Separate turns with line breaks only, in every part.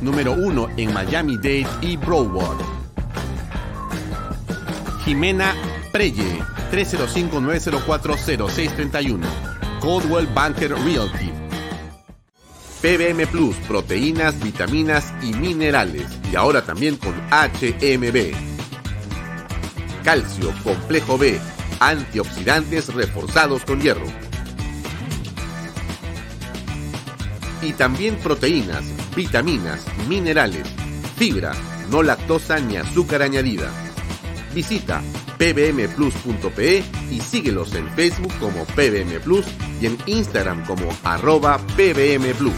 Número uno en Miami-Dade y Broward. Jimena Preye, 305-904-0631. Coldwell Banker Realty. PBM Plus, proteínas, vitaminas y minerales. Y ahora también con HMB. Calcio, complejo B, antioxidantes reforzados con hierro. Y también proteínas, vitaminas, minerales, fibra, no lactosa ni azúcar añadida. Visita pbmplus.pe y síguelos en Facebook como PBM Plus y en Instagram como arroba pbmplus.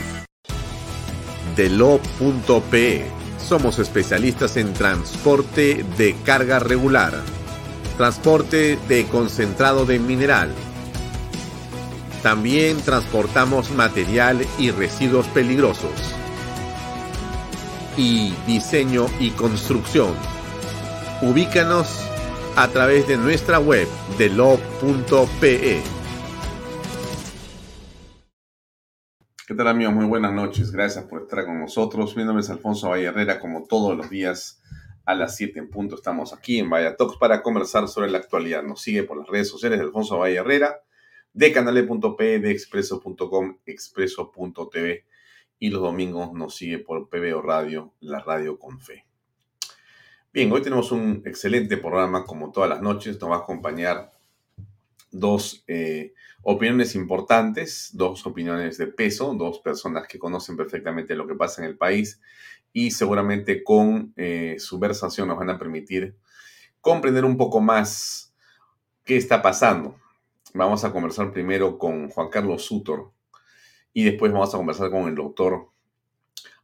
Delo.pe Somos especialistas en transporte de carga regular, transporte de concentrado de mineral. También transportamos material y residuos peligrosos. Y diseño y construcción. Ubícanos a través de nuestra web delo.pe.
¿Qué tal amigos? Muy buenas noches. Gracias por estar con nosotros. Mi nombre es Alfonso Valle Herrera. Como todos los días a las 7 en punto estamos aquí en Vaya Talks para conversar sobre la actualidad. Nos sigue por las redes sociales de Alfonso Valle Herrera, de canale.pe, de expreso.com, expreso.tv y los domingos nos sigue por PBO Radio, la radio con fe. Bien, hoy tenemos un excelente programa como todas las noches. Nos va a acompañar dos eh, opiniones importantes, dos opiniones de peso, dos personas que conocen perfectamente lo que pasa en el país y seguramente con eh, su versación nos van a permitir comprender un poco más qué está pasando. Vamos a conversar primero con Juan Carlos Sutor y después vamos a conversar con el doctor,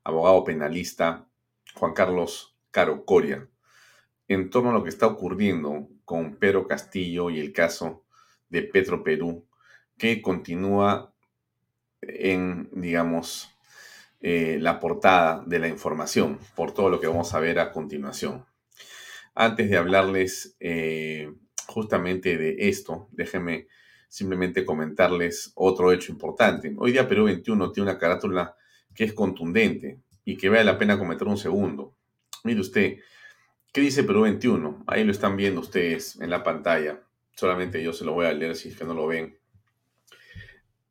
abogado penalista Juan Carlos Caro Coria en torno a lo que está ocurriendo con Pedro Castillo y el caso de Petro Perú, que continúa en, digamos, eh, la portada de la información, por todo lo que vamos a ver a continuación. Antes de hablarles eh, justamente de esto, déjenme simplemente comentarles otro hecho importante. Hoy día Perú 21 tiene una carátula que es contundente y que vale la pena comentar un segundo. Mire usted, ¿qué dice Perú 21? Ahí lo están viendo ustedes en la pantalla. Solamente yo se lo voy a leer si es que no lo ven.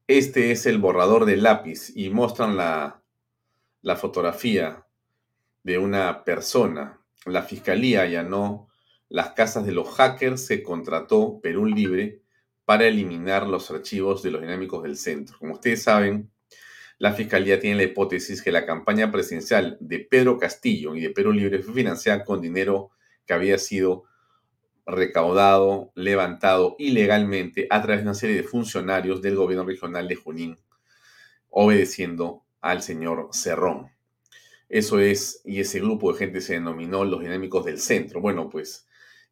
Este es el borrador de lápiz y muestran la, la fotografía de una persona. La fiscalía allanó las casas de los hackers se contrató Perú Libre para eliminar los archivos de los dinámicos del centro. Como ustedes saben, la Fiscalía tiene la hipótesis que la campaña presidencial de Pedro Castillo y de Perú Libre fue financiada con dinero que había sido recaudado, levantado ilegalmente a través de una serie de funcionarios del gobierno regional de Junín, obedeciendo al señor Cerrón. Eso es, y ese grupo de gente se denominó los dinámicos del centro. Bueno, pues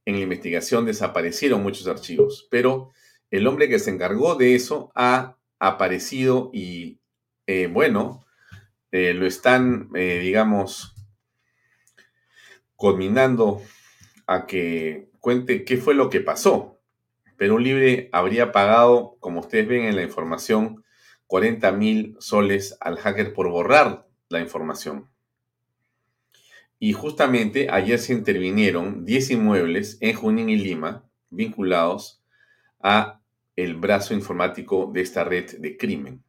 en la investigación desaparecieron muchos archivos, pero el hombre que se encargó de eso ha aparecido y, eh, bueno, eh, lo están, eh, digamos, conminando a que cuente qué fue lo que pasó. Perú Libre habría pagado, como ustedes ven en la información, 40 mil soles al hacker por borrar la información. Y justamente ayer se intervinieron 10 inmuebles en Junín y Lima vinculados a el brazo informático de esta red de crimen.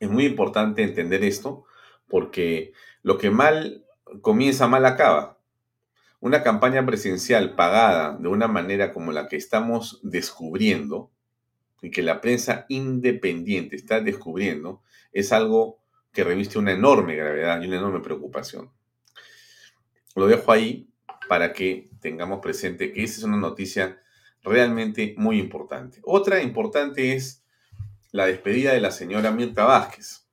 Es muy importante entender esto porque lo que mal comienza mal acaba. Una campaña presidencial pagada de una manera como la que estamos descubriendo y que la prensa independiente está descubriendo es algo que reviste una enorme gravedad y una enorme preocupación. Lo dejo ahí para que tengamos presente que esa es una noticia realmente muy importante. Otra importante es la despedida de la señora Mirta Vázquez.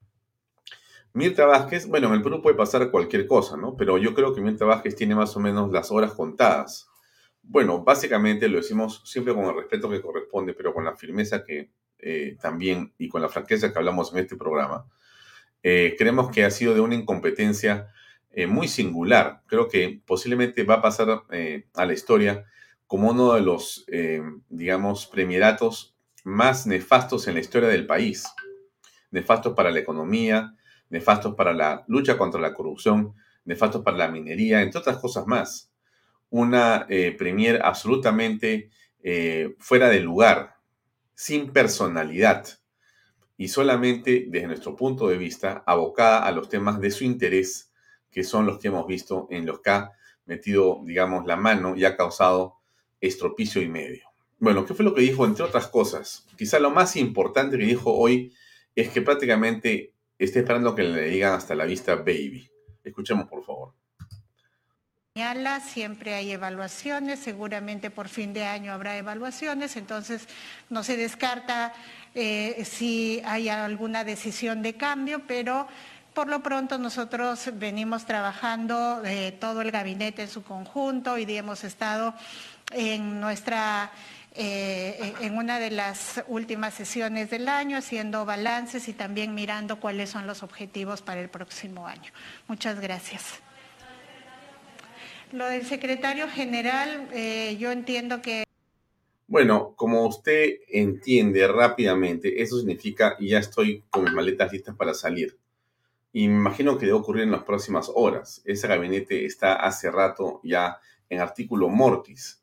Mirta Vázquez, bueno, en el Perú puede pasar cualquier cosa, ¿no? Pero yo creo que Mirta Vázquez tiene más o menos las horas contadas. Bueno, básicamente lo decimos siempre con el respeto que corresponde, pero con la firmeza que eh, también y con la franqueza que hablamos en este programa. Eh, creemos que ha sido de una incompetencia eh, muy singular. Creo que posiblemente va a pasar a la historia como uno de los, digamos, premieratos más nefastos en la historia del país. Nefastos para la economía, nefastos para la lucha contra la corrupción, nefastos para la minería, entre otras cosas más. Una premier absolutamente fuera de lugar, sin personalidad y solamente desde nuestro punto de vista abocada a los temas de su interés, que son los que hemos visto en los que ha metido, digamos, la mano y ha causado estropicio y medio. Bueno, ¿qué fue lo que dijo? Entre otras cosas, quizá lo más importante que dijo hoy es que prácticamente está esperando que le digan hasta la vista baby. Escuchemos, por favor
siempre hay evaluaciones, seguramente por fin de año habrá evaluaciones, entonces no se descarta eh, si hay alguna decisión de cambio, pero por lo pronto nosotros venimos trabajando eh, todo el gabinete en su conjunto y hemos estado en nuestra eh, en una de las últimas sesiones del año haciendo balances y también mirando cuáles son los objetivos para el próximo año. Muchas gracias. Lo del secretario general, eh, yo entiendo que...
Bueno, como usted entiende rápidamente, eso significa ya estoy con mis maletas listas para salir. Y me imagino que debe ocurrir en las próximas horas. Ese gabinete está hace rato ya en artículo mortis.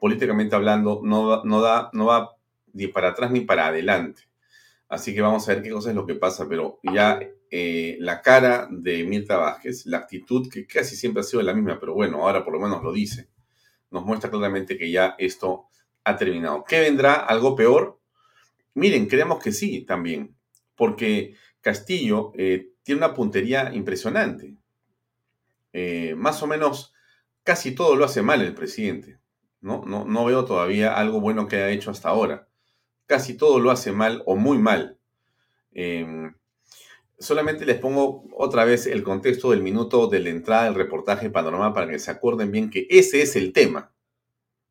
Políticamente hablando, no, no, da, no va ni para atrás ni para adelante. Así que vamos a ver qué cosa es lo que pasa, pero ya eh, la cara de Mirta Vázquez, la actitud que casi siempre ha sido la misma, pero bueno, ahora por lo menos lo dice, nos muestra claramente que ya esto ha terminado. ¿Qué vendrá? ¿Algo peor? Miren, creemos que sí también, porque Castillo eh, tiene una puntería impresionante. Eh, más o menos casi todo lo hace mal el presidente. ¿No? No, no veo todavía algo bueno que haya hecho hasta ahora casi todo lo hace mal o muy mal. Em, solamente les pongo otra vez el contexto del minuto de la entrada del reportaje Panorama para que se acuerden bien que ese es el tema.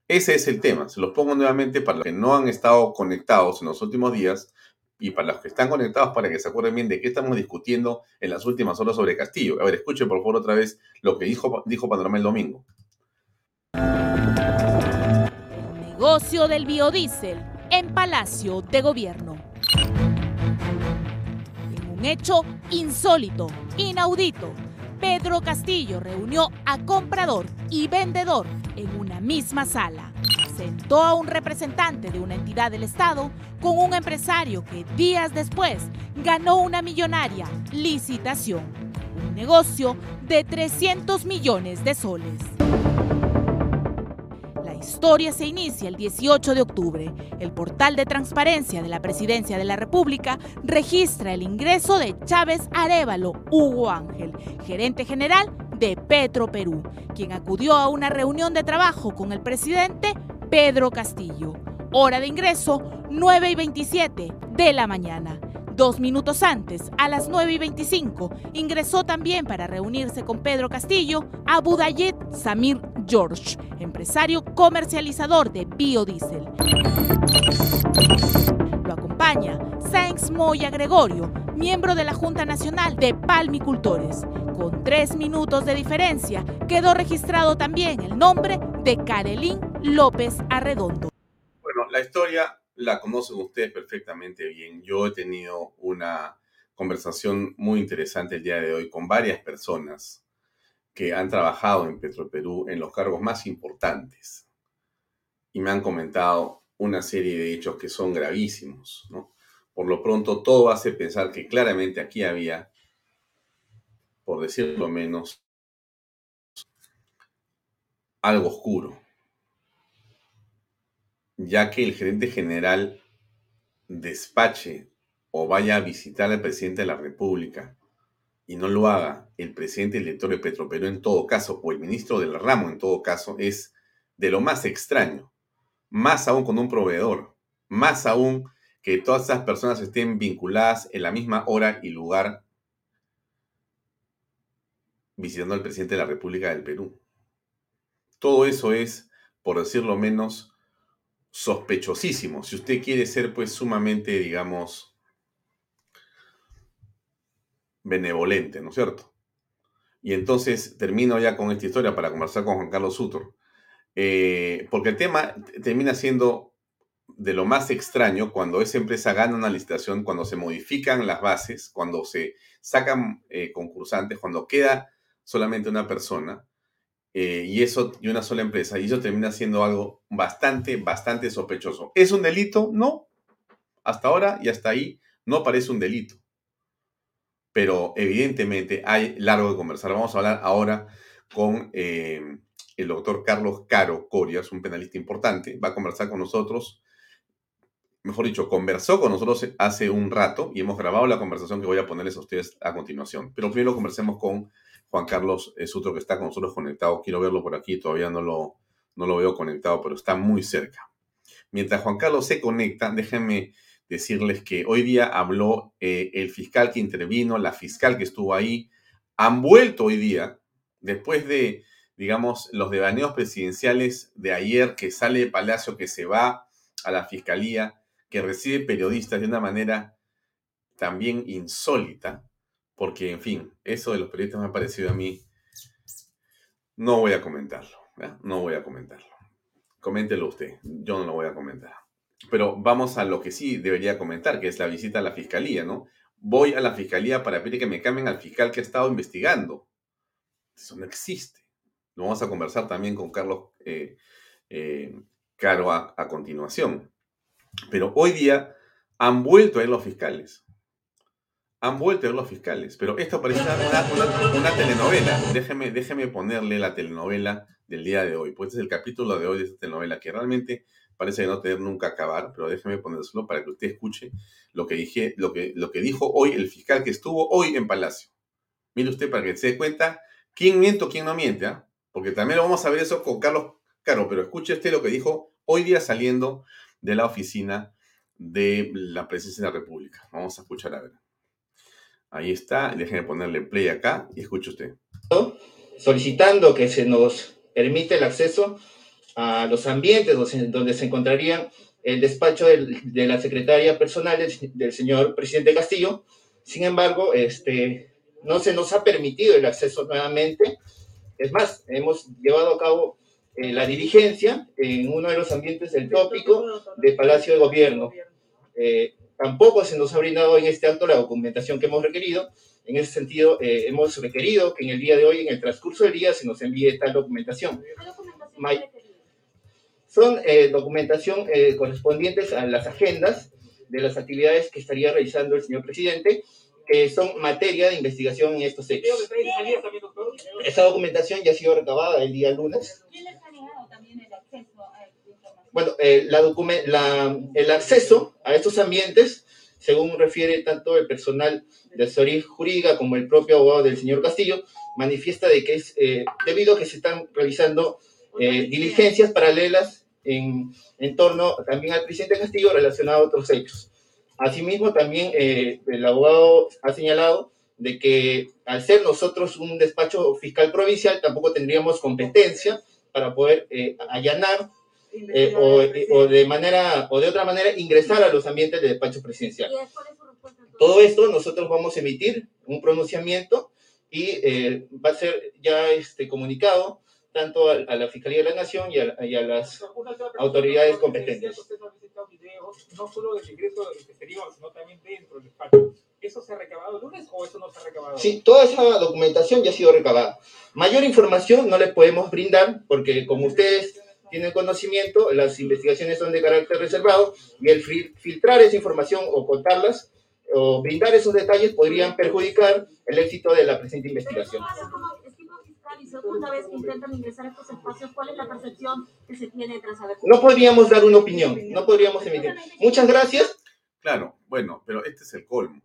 Ese es el tema. Se los pongo nuevamente para los que no han estado conectados en los últimos días y para los que están conectados para que se acuerden bien de qué estamos discutiendo en las últimas horas sobre Castillo. A ver, escuchen por favor otra vez lo que dijo, dijo Panorama el domingo.
Negocio del biodiesel en Palacio de Gobierno. En un hecho insólito, inaudito, Pedro Castillo reunió a comprador y vendedor en una misma sala. Sentó a un representante de una entidad del Estado con un empresario que días después ganó una millonaria licitación, un negocio de 300 millones de soles historia se inicia el 18 de octubre. El portal de transparencia de la Presidencia de la República registra el ingreso de Chávez Arevalo Hugo Ángel, gerente general de Petro Perú, quien acudió a una reunión de trabajo con el presidente Pedro Castillo. Hora de ingreso 9 y 27 de la mañana. Dos minutos antes, a las 9 y 25, ingresó también para reunirse con Pedro Castillo a Budayet Samir George, empresario comercializador de biodiesel. Lo acompaña Sainz Moya Gregorio, miembro de la Junta Nacional de Palmicultores. Con tres minutos de diferencia, quedó registrado también el nombre de Carelín López Arredondo.
Bueno, la historia la conocen ustedes perfectamente bien. Yo he tenido una conversación muy interesante el día de hoy con varias personas que han trabajado en Petroperú en los cargos más importantes y me han comentado una serie de hechos que son gravísimos. Por lo pronto, todo hace pensar que claramente aquí había, por decirlo menos, algo oscuro, ya que el gerente general despache o vaya a visitar al presidente de la República y no lo haga el presidente del director de Petroperú en todo caso, o el ministro del ramo en todo caso, es de lo más extraño. Más aún con un proveedor, más aún que todas esas personas estén vinculadas en la misma hora y lugar visitando al presidente de la República del Perú. Todo eso es, por decirlo menos, sospechosísimo. Si usted quiere ser pues sumamente, digamos, benevolente, ¿no es cierto? Y entonces termino ya con esta historia para conversar con Juan Carlos Sutor, eh, porque el tema termina siendo de lo más extraño cuando esa empresa gana una licitación, cuando se modifican las bases, cuando se sacan eh, concursantes, cuando queda solamente una persona eh, y eso y una sola empresa, y eso termina siendo algo bastante, bastante sospechoso. ¿Es un delito? No. Hasta ahora y hasta ahí no parece un delito pero evidentemente hay largo de conversar. Vamos a hablar ahora con eh, el doctor Carlos Caro Corias, un penalista importante. Va a conversar con nosotros, mejor dicho, conversó con nosotros hace un rato y hemos grabado la conversación que voy a ponerles a ustedes a continuación. Pero primero conversemos con Juan Carlos Sutro, que está con nosotros conectado. Quiero verlo por aquí, todavía no lo, no lo veo conectado, pero está muy cerca. Mientras Juan Carlos se conecta, déjenme decirles que hoy día habló eh, el fiscal que intervino, la fiscal que estuvo ahí, han vuelto hoy día, después de, digamos, los devaneos presidenciales de ayer, que sale de Palacio, que se va a la fiscalía, que recibe periodistas de una manera también insólita, porque, en fin, eso de los periodistas me ha parecido a mí, no voy a comentarlo, no voy a comentarlo. Coméntelo usted, yo no lo voy a comentar. Pero vamos a lo que sí debería comentar, que es la visita a la fiscalía, ¿no? Voy a la fiscalía para pedir que me cambien al fiscal que ha estado investigando. Eso no existe. Lo vamos a conversar también con Carlos eh, eh, Caro a, continuación. Pero hoy día han vuelto a ir los fiscales. Han vuelto a ir los fiscales. Pero esto parece una, telenovela. Déjeme, déjeme ponerle la telenovela del día de hoy. Pues este es el capítulo de hoy de esta telenovela que realmente parece no tener nunca acabar, pero déjeme ponérselo para que usted escuche lo que, dije, lo, que, lo que dijo hoy el fiscal que estuvo hoy en Palacio. Mire usted para que se dé cuenta quién miente o quién no miente, ¿ah? porque también vamos a ver eso con Carlos Caro, pero escuche usted lo que dijo hoy día saliendo de la oficina de la Presidencia de la República. Vamos a escuchar a ver. Ahí está, déjeme ponerle play acá y escuche usted.
Solicitando que se nos permite el acceso a los ambientes donde, se encontrarían el despacho de la secretaria personal del, señor presidente Castillo. Sin embargo, este, no se nos ha permitido el acceso nuevamente. Es más, hemos llevado a cabo eh, la diligencia en uno de los ambientes del tópico de Palacio de Gobierno. Eh, tampoco se nos ha brindado en este acto la documentación que hemos requerido. En ese sentido, eh, hemos requerido que en el día de hoy, en el transcurso del día, se nos envíe tal documentación. Son eh, documentación eh, correspondientes a las agendas de las actividades que estaría realizando el señor presidente, que son materia de investigación en estos hechos. Esa documentación ya ha sido recabada el día lunes. ¿Quién les ha negado también el acceso a Bueno, eh, la, el acceso a estos ambientes, según refiere tanto el personal de asesoría jurídica como el propio abogado del señor Castillo, manifiesta de que es debido a que se están realizando diligencias paralelas en, en torno también al presidente Castillo relacionado a otros hechos. Asimismo, también eh, el abogado ha señalado de que al ser nosotros un despacho fiscal provincial, tampoco tendríamos competencia para poder eh, allanar eh, o, o, de manera o de otra manera ingresar a los ambientes del despacho presidencial. Todo esto nosotros vamos a emitir un pronunciamiento y va a ser ya este comunicado tanto a, la Fiscalía de la Nación y a, las autoridades competentes. No solo del ingreso exterior, sino también dentro del despacho. ¿Eso se ha recabado el lunes o eso no se ha recabado? Sí, toda esa documentación ya ha sido recabada. Mayor información no les podemos brindar porque como ustedes tienen conocimiento, las investigaciones son de carácter reservado y el filtrar esa información o contarlas o brindar esos detalles podrían perjudicar el éxito de la presente investigación.
segunda vez que intentan ingresar a estos espacios, ¿cuál es la percepción que se tiene tras haber...
No podríamos dar una opinión, no podríamos emitir. Muchas gracias.
Claro, bueno, pero este es el colmo.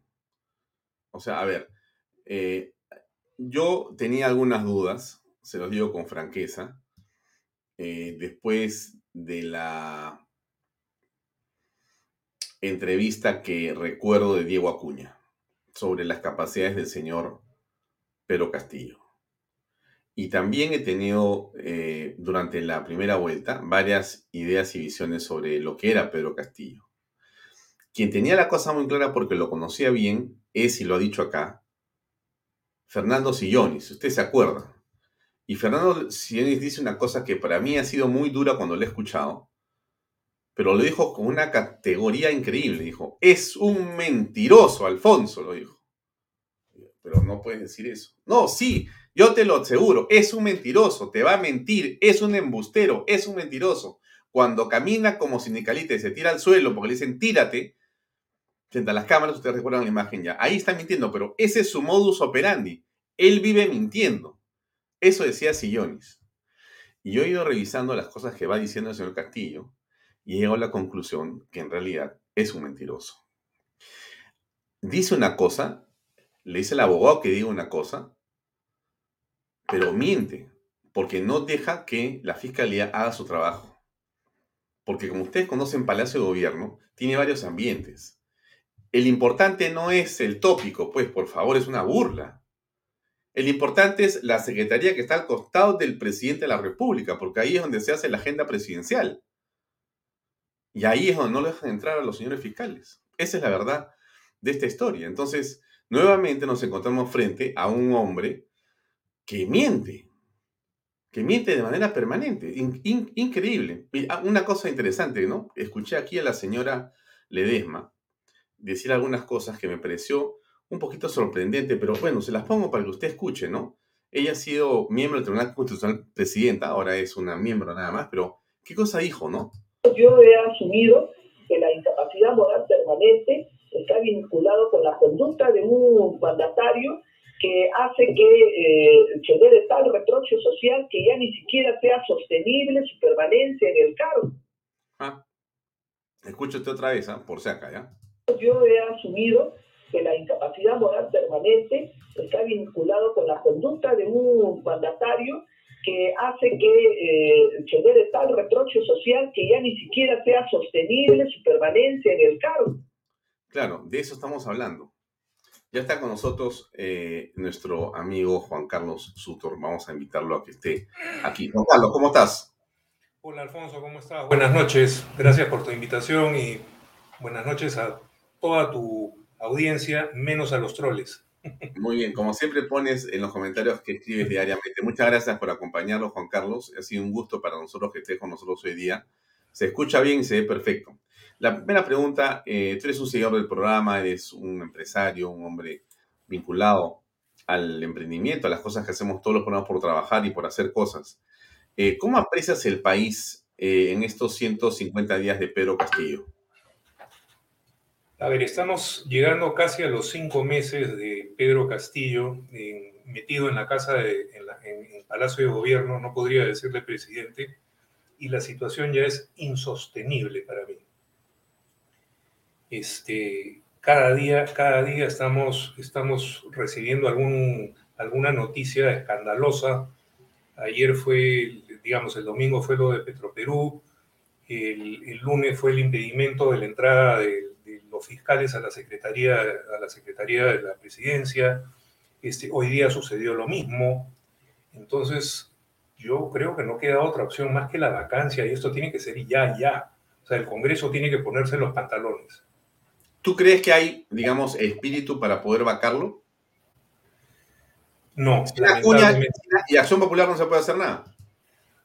O sea, a ver, eh, yo tenía algunas dudas, se los digo con franqueza, eh, después de la entrevista que recuerdo de Diego Acuña sobre las capacidades del señor Pedro Castillo. Y también he tenido eh, durante la primera vuelta varias ideas y visiones sobre lo que era Pedro Castillo. Quien tenía la cosa muy clara porque lo conocía bien es, y lo ha dicho acá, Fernando Sillonis. Usted se acuerda. Y Fernando Sillonis dice una cosa que para mí ha sido muy dura cuando lo he escuchado, pero lo dijo con una categoría increíble. Dijo, es un mentiroso, Alfonso, lo dijo. Pero no puedes decir eso. No, sí, yo te lo aseguro, es un mentiroso, te va a mentir, es un embustero, es un mentiroso. Cuando camina como sindicalista y se tira al suelo porque le dicen tírate, frente a las cámaras, ustedes recuerdan la imagen ya, ahí está mintiendo, pero ese es su modus operandi. Él vive mintiendo. Eso decía Sillonis. Y yo he ido revisando las cosas que va diciendo el señor Castillo y he llegado a la conclusión que en realidad es un mentiroso. Dice una cosa, le dice el abogado que diga una cosa, pero miente, porque no deja que la fiscalía haga su trabajo. Porque como ustedes conocen Palacio de Gobierno, tiene varios ambientes. El importante no es el tópico, pues por favor, es una burla. El importante es la secretaría que está al costado del presidente de la República, porque ahí es donde se hace la agenda presidencial. Y ahí es donde no le dejan entrar a los señores fiscales. Esa es la verdad de esta historia. Entonces, nuevamente nos encontramos frente a un hombre que miente, que miente de manera permanente. increíble. Ah, una cosa interesante, ¿no? Escuché aquí a la señora Ledesma decir algunas cosas que me pareció un poquito sorprendente, pero bueno, se las pongo para que usted escuche, ¿no? Ella ha sido miembro del Tribunal Constitucional Presidenta, ahora es una miembro nada más, pero ¿qué cosa dijo, no?
Yo he asumido que la incapacidad moral permanente está vinculado con la conducta de un mandatario que hace que eh, se dé tal reproche social que ya ni siquiera sea sostenible su permanencia en el cargo.
Ah, escúchate otra vez, ¿ah? por si acá, ¿ya?
Yo he asumido que la incapacidad moral permanente está vinculado con la conducta de un mandatario que hace que eh, se dé tal reproche social que ya ni siquiera sea sostenible su permanencia en el cargo.
Claro, de eso estamos hablando. Ya está con nosotros eh, nuestro amigo Juan Carlos Sutor. Vamos a invitarlo a que esté aquí. Juan Carlos, ¿cómo estás?
Hola Alfonso, ¿cómo estás? Buenas noches. Gracias por tu invitación y buenas noches a toda tu audiencia, menos a los troles.
Muy bien, como siempre pones en los comentarios que escribes diariamente. Muchas gracias por acompañarnos, Juan Carlos. Ha sido un gusto para nosotros que estés con nosotros hoy día. Se escucha bien y se ve perfecto. La primera pregunta, eh, tú eres un seguidor del programa, eres un empresario, un hombre vinculado al emprendimiento, a las cosas que hacemos todos los programas por trabajar y por hacer cosas. Eh, ¿Cómo aprecias el país eh, en estos 150 días de Pedro Castillo?
A ver, estamos llegando casi a los cinco meses de Pedro Castillo metido en la casa, de, en, el Palacio de Gobierno, no podría decirle presidente, y la situación ya es insostenible para mí. Este, cada día, cada día estamos, estamos recibiendo alguna noticia escandalosa. Ayer fue, digamos, el domingo fue lo de Petroperú, el, el lunes fue el impedimento de la entrada del los fiscales a la Secretaría, a la Secretaría de la Presidencia. Este, hoy día sucedió lo mismo. Entonces, yo creo que no queda otra opción más que la vacancia y esto tiene que ser ya, ya. O sea, el Congreso tiene que ponerse los pantalones.
¿Tú crees que hay, digamos, espíritu para poder vacarlo?
No.
y Acción Popular no se puede hacer nada.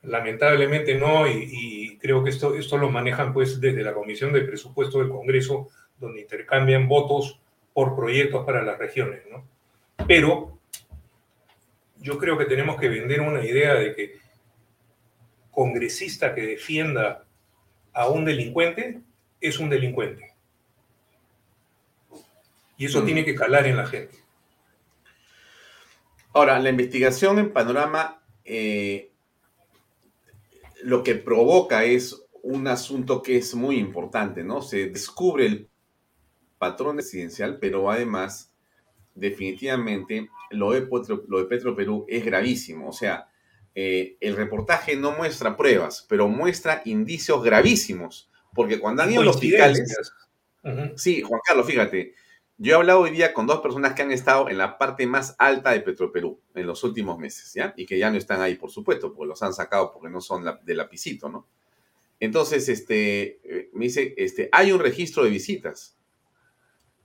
Lamentablemente no, y, y, creo que esto, esto lo manejan pues desde la Comisión de Presupuesto del Congreso donde intercambian votos por proyectos para las regiones, ¿no? Pero yo creo que tenemos que vender una idea de que congresista que defienda a un delincuente es un delincuente. Y eso mm. tiene que calar en la gente.
Ahora, la investigación en Panorama eh, lo que provoca es un asunto que es muy importante, ¿no? Se descubre el patrón presidencial, pero además, definitivamente, lo de, lo de Petro Perú es gravísimo. O sea, eh, el reportaje no muestra pruebas, pero muestra indicios gravísimos. Porque cuando han ido los fiscales. Sí, Juan Carlos, fíjate. Yo he hablado hoy día con dos personas que han estado en la parte más alta de Petroperú en los últimos meses, ¿ya? Y que ya no están ahí, por supuesto, porque los han sacado porque no son de lapicito, ¿no? Entonces, este, eh, me dice, este, hay un registro de visitas,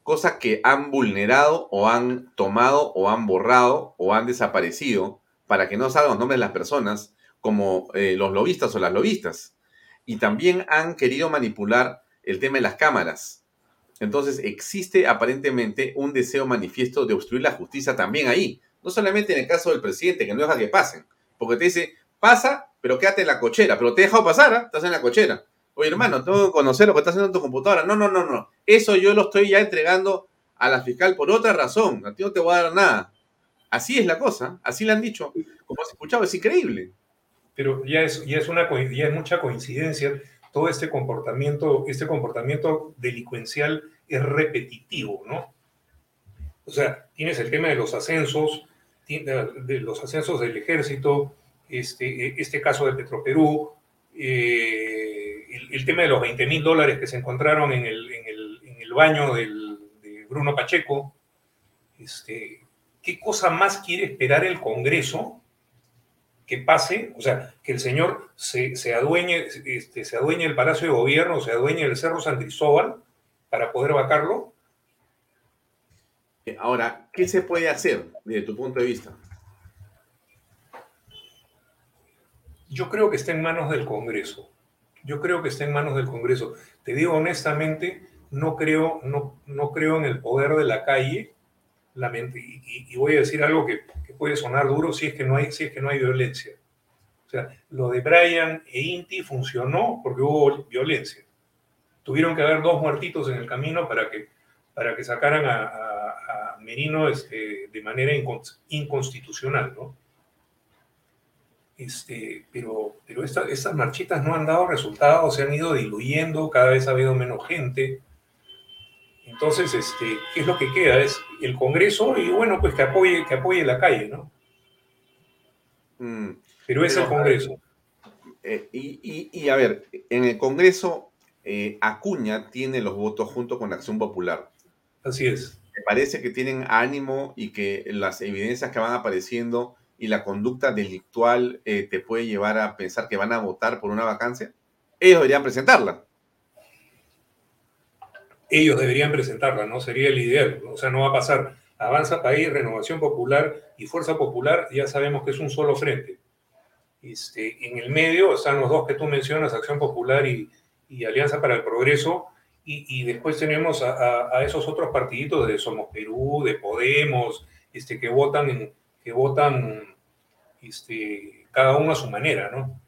cosa que han vulnerado o han tomado o han borrado o han desaparecido para que no salgan los nombres de las personas como eh, los lobistas o las lobistas. Y también han querido manipular el tema de las cámaras. Entonces existe aparentemente un deseo manifiesto de obstruir la justicia también ahí. No solamente en el caso del presidente, que no deja que pasen. Porque te dice, pasa, pero quédate en la cochera. Pero te he dejado pasar, ¿ah? estás en la cochera. Oye, hermano, tengo que conocer lo que está haciendo en tu computadora. No, no, no, no. Eso yo lo estoy ya entregando a la fiscal por otra razón. A ti no te voy a dar nada. Así es la cosa, así le han dicho. Como has escuchado, es increíble.
Pero ya es, ya es, una, ya es mucha coincidencia. Todo este comportamiento, este comportamiento delincuencial es repetitivo, ¿no? O sea, tienes el tema de los ascensos, de los ascensos del ejército, este, este caso de Petroperú, eh, el, tema de los 20 mil dólares que se encontraron en el, en el, en el baño del, de Bruno Pacheco. Este, ¿Qué cosa más quiere esperar el Congreso que pase? O sea, que el señor se, se adueñe, este, se adueñe el Palacio de Gobierno, se adueñe el Cerro San Cristóbal para poder vacarlo.
Ahora, ¿qué se puede hacer desde tu punto de vista?
Yo creo que está en manos del Congreso. Yo creo que está en manos del Congreso. Te digo honestamente, no creo, no, no creo en el poder de la calle y, voy a decir algo que, puede sonar duro si es, que no hay, si es que no hay violencia. O sea, lo de Brian e Inti funcionó porque hubo violencia. Tuvieron que haber dos muertitos en el camino para que, para que sacaran a, a, Merino este, de manera inconstitucional, ¿no? Este, pero pero estas marchitas no han dado resultados, se han ido diluyendo, cada vez ha habido menos gente. Entonces, este, ¿qué es lo que queda? Es el Congreso y bueno, pues que apoye, que apoye la calle, ¿no? Mm, pero es el Congreso.
Eh, y, a ver, en el Congreso, eh, Acuña tiene los votos junto con Acción Popular.
Así es.
Me parece que tienen ánimo y que las evidencias que van apareciendo y la conducta delictual eh, te puede llevar a pensar que van a votar por una vacancia. Ellos deberían presentarla
ellos deberían presentarla, ¿no? Sería el ideal. O sea, no va a pasar. Avanza País, Renovación Popular y Fuerza Popular, ya sabemos que es un solo frente. Este, en el medio están los dos que tú mencionas, Acción Popular y, Alianza para el Progreso, y, después tenemos a, esos otros partiditos de Somos Perú, de Podemos, este, que votan, que votan este, cada uno a su manera, ¿no?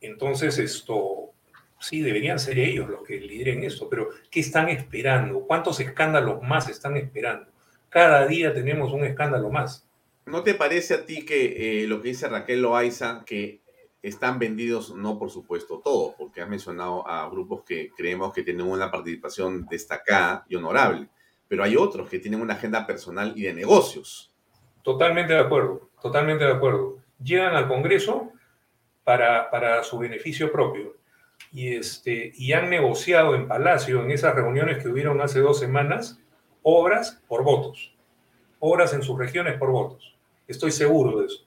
Entonces, esto, sí, deberían ser ellos los que lideren esto, pero ¿qué están esperando? ¿Cuántos escándalos más están esperando? Cada día tenemos un escándalo más.
¿No te parece a ti que eh, lo que dice Raquel Loaiza, que están vendidos, no por supuesto todos, porque has mencionado a grupos que creemos que tienen una participación destacada y honorable, pero hay otros que tienen una agenda personal y de negocios?
Totalmente de acuerdo, totalmente de acuerdo. Llegan al Congreso para, para su beneficio propio y, este, y han negociado en Palacio, en esas reuniones que hubieron hace dos semanas, obras por votos. Obras en sus regiones por votos. Estoy seguro de eso.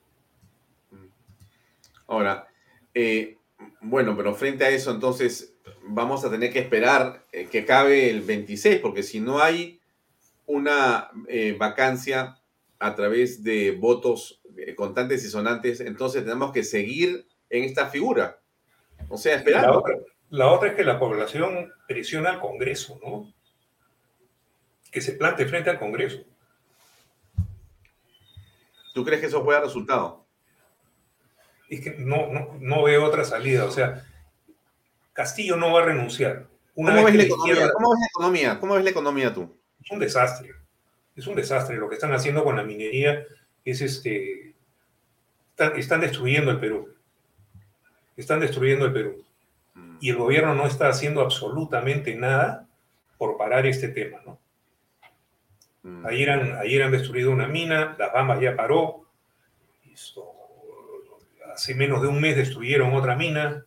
Ahora, eh, bueno, pero frente a eso, entonces vamos a tener que esperar eh, que acabe el 26, porque si no hay una eh, vacancia a través de votos contantes y sonantes, entonces tenemos que seguir en esta figura. O sea, esperar.
La otra, es que la población presiona al Congreso, ¿no? Que se plante frente al Congreso.
¿Tú crees que eso puede dar resultado?
Es que no, no, veo otra salida. O sea, Castillo no va a renunciar.
¿Cómo, ves la economía? ¿Cómo ves la economía? ¿Cómo ves la economía tú?
Es un desastre. Es un desastre. Lo que están haciendo con la minería es este están, destruyendo el Perú. Están destruyendo el Perú. Mm. Y el gobierno no está haciendo absolutamente nada por parar este tema, ¿no? Mm. Ayer han, ayer han destruido una mina, las Bambas ya paró. hace menos de un mes destruyeron otra mina.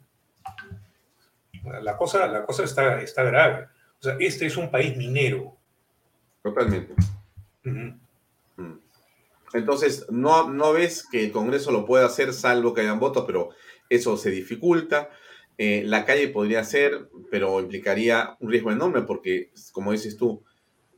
La cosa, la cosa está, está grave. O sea, este es un país minero.
Totalmente. Mm. Entonces, no, no ves que el Congreso lo pueda hacer salvo que hayan votos, pero eso se dificulta. Eh, la calle podría ser, pero implicaría un riesgo enorme porque, como dices tú,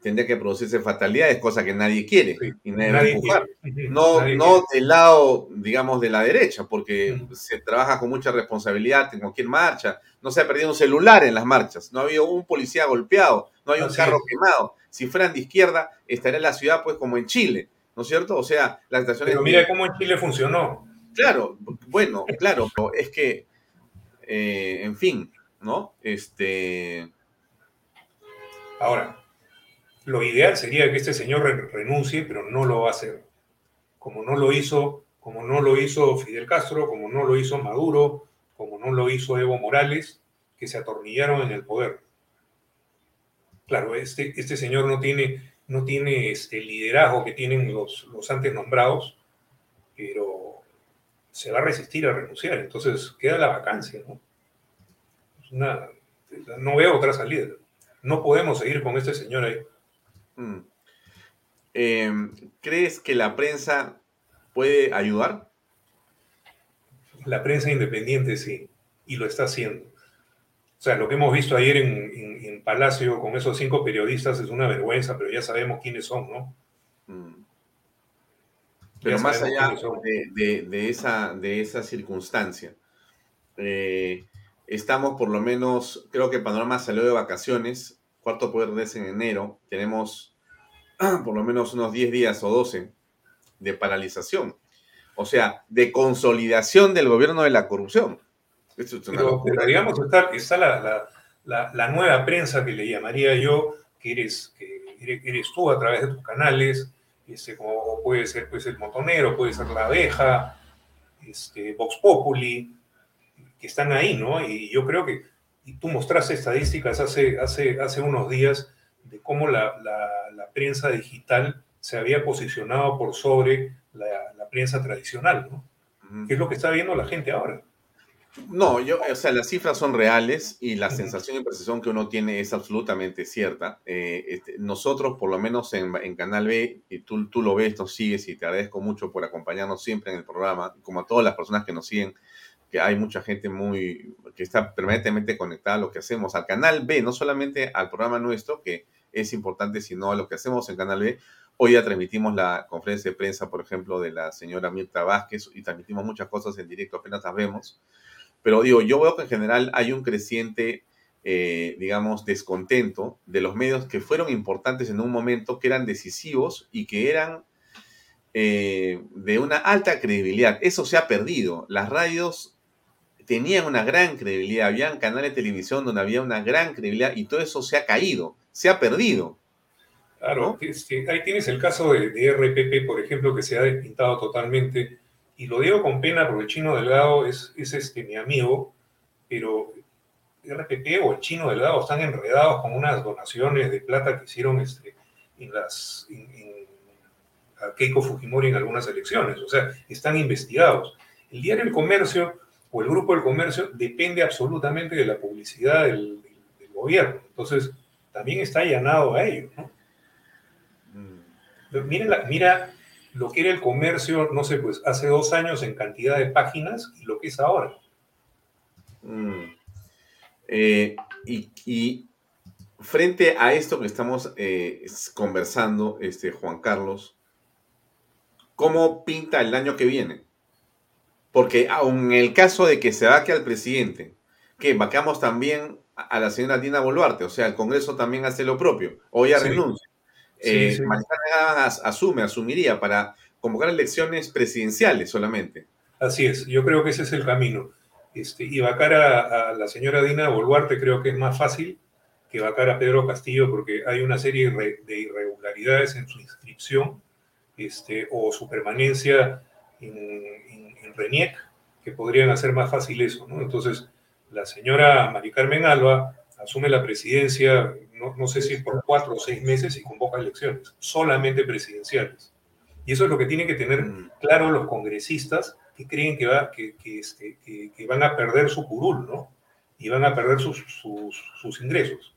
tendría que producirse fatalidades, cosa que nadie quiere y nadie, va a empujar. No, no del lado, digamos, de la derecha, porque se trabaja con mucha responsabilidad en cualquier marcha. No se ha perdido un celular en las marchas, no ha habido un policía golpeado, no hay un carro quemado. Si fueran de izquierda, estaría la ciudad pues como en Chile, ¿no es cierto? O sea, la situación
Pero mira cómo en Chile funcionó.
Claro, bueno, claro, pero es que, eh, en fin, ¿no? Este...
Ahora, lo ideal sería que este señor renuncie, pero no lo va a hacer. Como no lo hizo, como no lo hizo Fidel Castro, como no lo hizo Maduro, como no lo hizo Evo Morales, que se atornillaron en el poder. Claro, este, este señor no tiene, no tiene este liderazgo que tienen los, los antes nombrados, pero se va a resistir a renunciar. Entonces queda la vacancia, ¿no? no veo otra salida. No podemos seguir con este señor ahí. Mm.
Em, ¿Crees que la prensa puede ayudar?
La prensa independiente sí, y lo está haciendo. O sea, lo que hemos visto ayer en, Palacio con esos cinco periodistas es una vergüenza, pero ya sabemos quiénes son, ¿no? Mm.
Pero más allá de, esa, de esa circunstancia, eh, estamos por lo menos, creo que Panorama salió de vacaciones cuarto poder de en enero, tenemos por lo menos unos 10 días o 12 de paralización. O sea, de consolidación del gobierno de la corrupción.
Pero, digamos, está, la, nueva prensa que le llamaría yo, que eres, que eres tú a través de tus canales, este, como puede ser pues, el motonero, puede ser la abeja, este, Vox Populi, que están ahí, ¿no? Y yo creo que y tú mostraste estadísticas hace, hace, hace unos días de cómo la, prensa digital se había posicionado por sobre la, prensa tradicional, ¿no? ¿Qué es lo que está viendo la gente ahora?
No, yo, o sea, las cifras son reales y la sensación y percepción que uno tiene es absolutamente cierta. Eh, este, nosotros, por lo menos en, Canal B, y tú, tú lo ves, nos sigues y te agradezco mucho por acompañarnos siempre en el programa, como a todas las personas que nos siguen que hay mucha gente muy que está permanentemente conectada a lo que hacemos, al canal B, no solamente al programa nuestro, que es importante, sino a lo que hacemos en Canal B. Hoy ya transmitimos la conferencia de prensa, por ejemplo, de la señora Mirta Vázquez y transmitimos muchas cosas en directo, apenas las vemos. Pero digo, yo veo que en general hay un creciente, eh, digamos, descontento de los medios que fueron importantes en un momento, que eran decisivos y que eran eh, de una alta credibilidad. Eso se ha perdido. Las radios tenían una gran credibilidad, habían canales de televisión donde había una gran credibilidad y todo eso se ha caído, se ha perdido.
Claro, ahí tienes el caso de, RPP, por ejemplo, que se ha despintado totalmente. Y lo digo con pena porque el chino delgado es, es este, mi amigo, pero RPP o el chino delgado están enredados con unas donaciones de plata que hicieron este, en las, a Keiko Fujimori en algunas elecciones. O sea, están investigados. El diario El Comercio o el grupo del comercio depende absolutamente de la publicidad del, gobierno. Entonces, también está allanado a ello. ¿no? Mm. Mira, mira lo que era el comercio, no sé, pues hace dos años en cantidad de páginas y lo que es ahora.
Mm. Eh, y, frente a esto que estamos eh, conversando, este, Juan Carlos, ¿cómo pinta el año que viene? Porque aun en el caso de que se vaque al presidente, que vacamos también a la señora Dina Boluarte, o sea, el Congreso también hace lo propio, o ya renuncia. Eh, asume, asumiría para convocar elecciones presidenciales solamente.
Así es, yo creo que ese es el camino. Este, y vacar a, la señora Dina Boluarte creo que es más fácil que vacar a Pedro Castillo porque hay una serie de irregularidades en su inscripción este, o su permanencia en, en, RENIEC que podrían hacer más fácil eso. ¿no? Entonces, la señora Mari Carmen Alba asume la presidencia, no, no sé si por cuatro o seis meses y convoca elecciones, solamente presidenciales. Y eso es lo que tienen que tener mm. claro los congresistas que creen que, va, que, que, este, que van a perder su curul, ¿no? Y van a perder sus, sus, sus ingresos.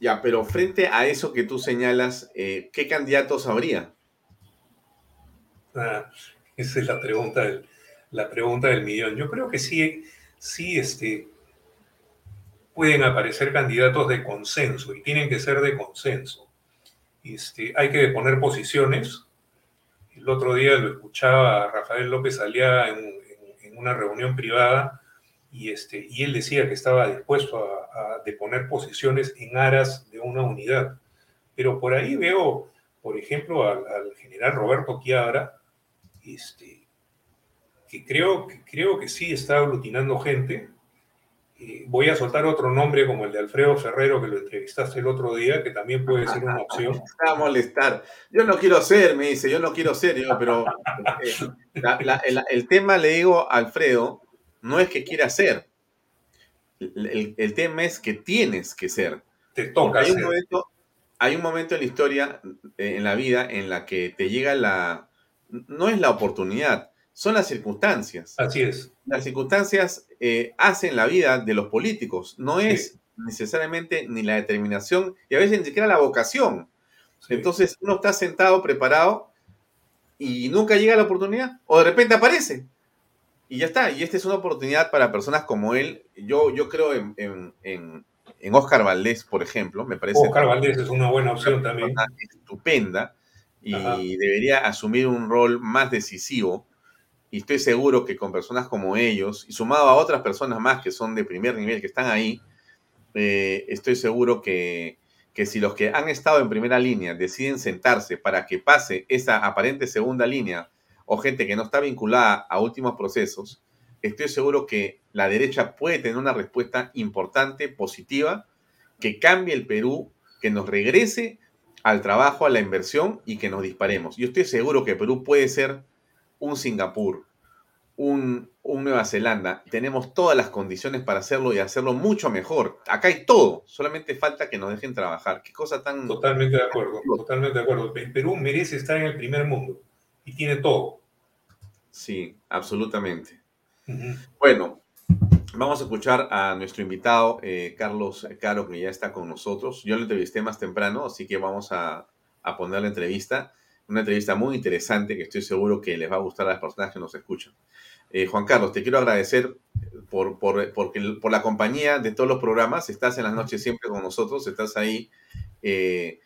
Ya, pero frente a eso que tú señalas, eh, ¿qué candidatos habría?
Ah, esa es la pregunta, del, la pregunta del millón. Yo creo que sí, sí este, pueden aparecer candidatos de consenso y tienen que ser de consenso. Este, hay que poner posiciones. El otro día lo escuchaba a Rafael López Aliaga en, en una reunión privada y, este, y él decía que estaba dispuesto a, a deponer posiciones en aras de una unidad. Pero por ahí veo, por ejemplo, al, general Roberto Chiabra, este, que creo, que creo que sí está aglutinando gente. Eh, voy a soltar otro nombre como el de Alfredo Ferrero, que lo entrevistaste el otro día, que también puede ser una opción.
a molestar. Yo no quiero ser, me dice, yo no quiero ser, yo, pero eh, el, el, tema le digo a Alfredo, no es que quieras ser. El, tema es que tienes que ser.
Te toca
hay un, momento, hay un momento en la historia, eh, en la vida, en la que te llega la... No es la oportunidad, son las circunstancias.
Así es.
Las circunstancias eh, hacen la vida de los políticos. No es necesariamente ni la determinación y a veces ni siquiera la vocación. Entonces uno está sentado, preparado y nunca llega la oportunidad o de repente aparece y ya está. Y esta es una oportunidad para personas como él. Yo, yo creo en, en, en, Oscar Valdés, por ejemplo. Me parece.
Oscar Valdés es una buena opción también.
Estupenda. Y debería asumir un rol más decisivo. Y estoy seguro que con personas como ellos, y sumado a otras personas más que son de primer nivel, que están ahí, eh, estoy seguro que, que si los que han estado en primera línea deciden sentarse para que pase esa aparente segunda línea o gente que no está vinculada a últimos procesos, estoy seguro que la derecha puede tener una respuesta importante, positiva, que cambie el Perú, que nos regrese al trabajo, a la inversión y que nos disparemos. Yo estoy seguro que Perú puede ser un Singapur, un, Nueva Zelanda. Tenemos todas las condiciones para hacerlo y hacerlo mucho mejor. Acá hay todo, solamente falta que nos dejen trabajar. Qué cosa tan...
Totalmente de acuerdo, totalmente de acuerdo. Perú merece estar en el primer mundo y tiene todo.
Sí, absolutamente. Bueno, vamos a escuchar a nuestro invitado, eh, Carlos Caro, que ya está con nosotros. Yo lo entrevisté más temprano, así que vamos a, poner la entrevista. Una entrevista muy interesante que estoy seguro que les va a gustar a las personas que nos escuchan. Eh, Juan Carlos, te quiero agradecer por, por, por, la compañía de todos los programas. Estás en las noches siempre con nosotros, estás ahí eh,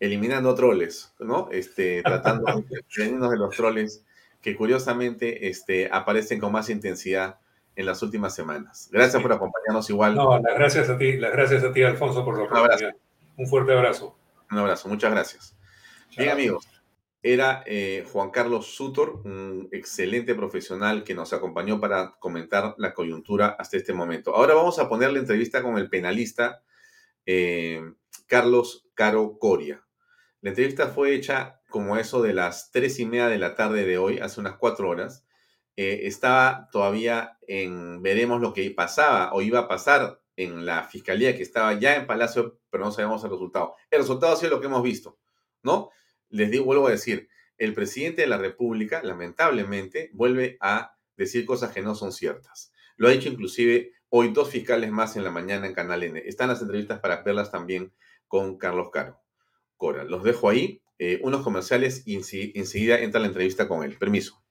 eliminando troles, ¿no? Este, tratando de de los troles que curiosamente este, aparecen con más intensidad en las últimas semanas. Gracias por acompañarnos igual.
No, las gracias a ti, las gracias a ti, Alfonso, por la oportunidad. Un fuerte abrazo.
Un abrazo, muchas gracias. Bien, amigos, era eh, Juan Carlos Sutor, un excelente profesional que nos acompañó para comentar la coyuntura hasta este momento. Ahora vamos a poner la entrevista con el penalista eh, Carlos Caro Coria. La entrevista fue hecha como eso de las tres y media de la tarde de hoy, hace unas cuatro horas, eh, estaba todavía en, veremos lo que pasaba o iba a pasar en la fiscalía que estaba ya en Palacio, pero no sabemos el resultado. El resultado ha sido lo que hemos visto, ¿no? Les digo, vuelvo a decir, el presidente de la República, lamentablemente, vuelve a decir cosas que no son ciertas. Lo ha dicho inclusive hoy dos fiscales más en la mañana en Canal N. Están las entrevistas para verlas también con Carlos Caro. Cora, los dejo ahí eh, unos comerciales y enseguida entra la entrevista con él. Permiso.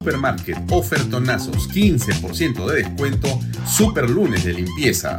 Supermarket, ofertonazos, 15% de descuento, super lunes de limpieza.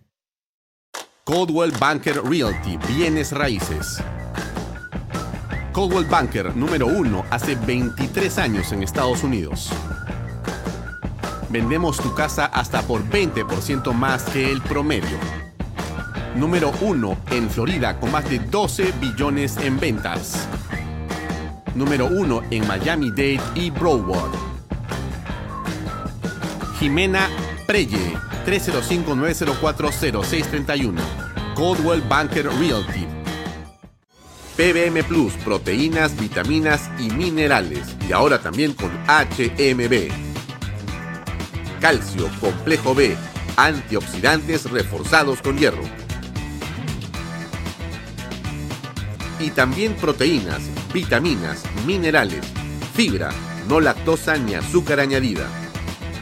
Coldwell Banker Realty, bienes raíces. Coldwell Banker número uno hace 23 años en Estados Unidos. Vendemos tu casa hasta por 20% más que el promedio. Número uno en Florida con más de 12 billones en ventas. Número uno en Miami-Dade y Broward. Jimena Preye, 305-904-0631. Coldwell Banker Realty. PBM Plus, proteínas, vitaminas y minerales. Y ahora también con HMB. Calcio, complejo B, antioxidantes reforzados con hierro. Y también proteínas, vitaminas, minerales, fibra, no lactosa ni azúcar añadida.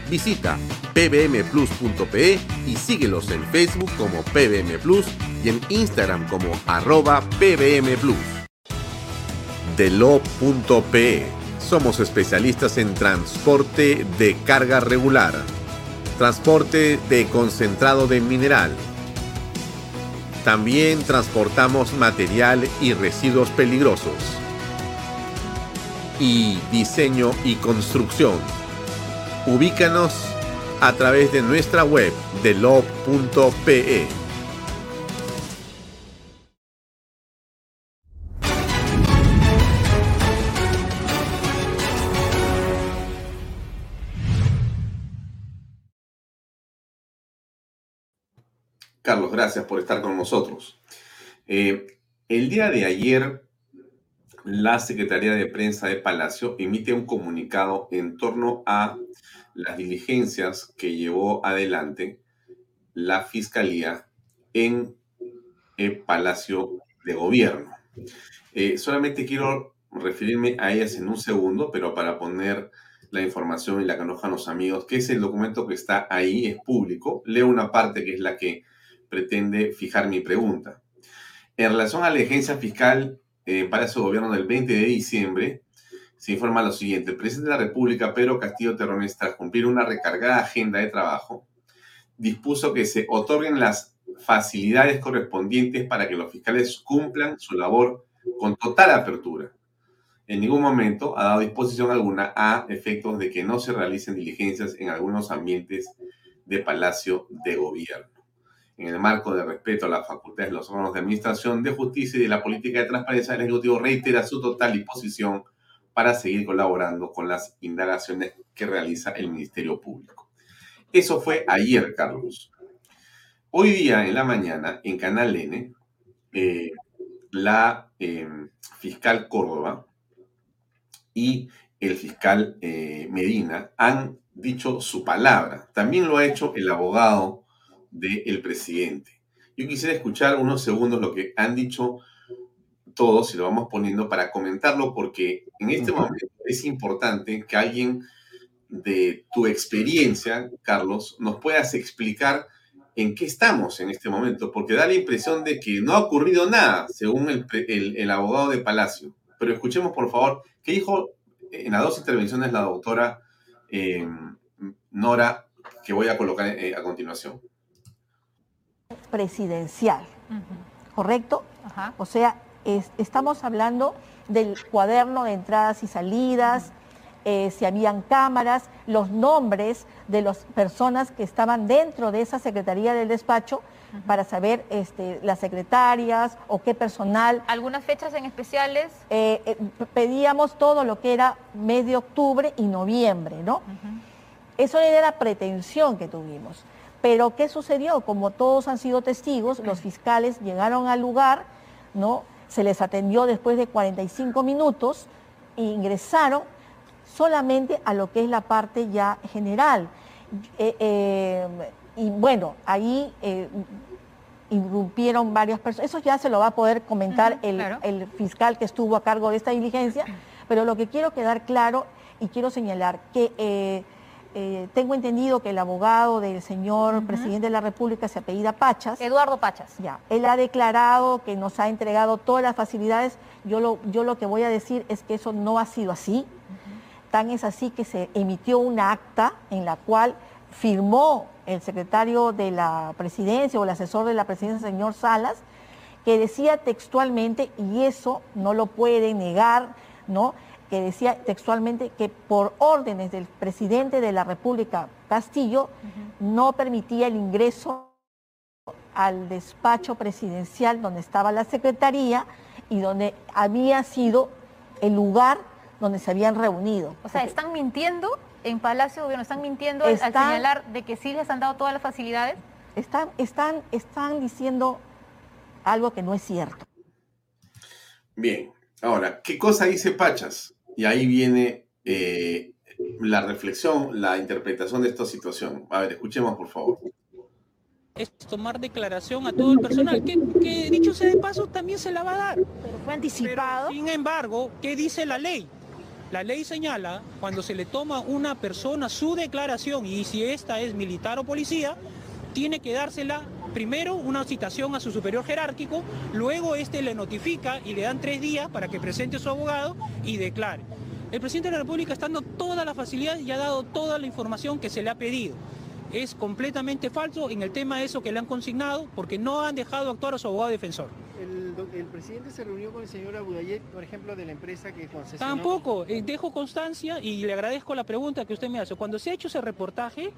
Visita pbmplus.pe y síguelos en Facebook como PBM Plus y en Instagram como arroba pbmplus. Delo.pe Somos especialistas en transporte de carga regular, transporte de concentrado de mineral. También transportamos material y residuos peligrosos. Y diseño y construcción. Ubícanos a través de nuestra web delo.pe.
Carlos, gracias por estar con nosotros. Eh, el día de ayer, la Secretaría de Prensa de Palacio emite un comunicado en torno a las diligencias que llevó adelante la Fiscalía en el Palacio de Gobierno. Eh, solamente quiero referirme a ellas en un segundo, pero para poner la información y la que enojan los amigos, que es el documento que está ahí, es público. Leo una parte que es la que pretende fijar mi pregunta. En relación a la agencia fiscal eh, para su gobierno del 20 de diciembre, se informa lo siguiente. El presidente de la República, Pedro Castillo Terrones, tras cumplir una recargada agenda de trabajo, dispuso que se otorguen las facilidades correspondientes para que los fiscales cumplan su labor con total apertura. En ningún momento ha dado disposición alguna a efectos de que no se realicen diligencias en algunos ambientes de Palacio de Gobierno en el marco de respeto a las facultades de los órganos de administración de justicia y de la política de transparencia, el Ejecutivo reitera su total disposición para seguir colaborando con las indagaciones que realiza el Ministerio Público. Eso fue ayer, Carlos. Hoy día, en la mañana, en Canal N, eh, la em, fiscal Córdoba y el fiscal eh, Medina han dicho su palabra. También lo ha hecho el abogado del presidente. Yo quisiera escuchar unos segundos lo que han dicho todos y lo vamos poniendo para comentarlo porque en este momento es importante que alguien de tu experiencia, Carlos, nos puedas explicar en qué estamos en este momento, porque da la impresión de que no ha ocurrido nada, según el, abogado de Palacio. Pero escuchemos, por favor, qué dijo en las dos intervenciones la doctora eh, Nora, que voy a colocar eh, a continuación
presidencial, ¿correcto? O sea, estamos hablando del cuaderno de entradas y salidas, eh, si habían cámaras, los nombres de las personas que estaban dentro de esa secretaría del despacho para saber este, las secretarias o qué personal.
¿Algunas fechas en especiales?
Eh, eh, pedíamos todo lo que era mes de octubre y noviembre, ¿no? Eso era la pretensión que tuvimos. Pero ¿qué sucedió? Como todos han sido testigos, los fiscales llegaron al lugar, ¿no? Se les atendió después de 45 minutos e ingresaron solamente a lo que es la parte ya general. Eh, eh, y bueno, ahí eh, irrumpieron varias personas. Eso ya se lo va a poder comentar el, el fiscal que estuvo a cargo de esta diligencia, pero lo que quiero quedar claro y quiero señalar que eh, tengo entendido que el abogado del señor presidente de la República se apellida Pachas.
Eduardo Pachas.
Ya, él ha declarado que nos ha entregado todas las facilidades. Yo lo, yo lo que voy a decir es que eso no ha sido así. Tan es así que se emitió una acta en la cual firmó el secretario de la presidencia o el asesor de la presidencia, señor Salas, que decía textualmente, y eso no lo puede negar, ¿no? Que decía textualmente que por órdenes del presidente de la República, Castillo, no permitía el ingreso al despacho presidencial donde estaba la secretaría y donde había sido el lugar donde se habían reunido.
O sea, ¿están mintiendo en Palacio de Gobierno? ¿Están mintiendo al señalar de que sí les han dado todas las facilidades?
Están, están, están diciendo algo que no es cierto.
Bien, ahora, ¿qué cosa dice Pachas? Y ahí viene eh, la reflexión, la interpretación de esta situación. A ver, escuchemos por favor.
Es tomar declaración a todo el personal, que, dicho sea de paso también se la va a dar.
Pero fue anticipado.
sin embargo, ¿qué dice la ley? La ley señala cuando se le toma a una persona su declaración y si esta es militar o policía, tiene que dársela primero una citación a su superior jerárquico, luego este le notifica y le dan tres días para que presente a su abogado y declare. El presidente de la República está dando toda la facilidad y ha dado toda la información que se le ha pedido. Es completamente falso en el tema de eso que le han consignado porque no han dejado actuar a su abogado defensor.
El, presidente se reunió con el señor Abudayet, por ejemplo, de la empresa que concesionó...
Tampoco, eh, dejo constancia y le agradezco la pregunta que usted me hace. Cuando se ha hecho ese reportaje,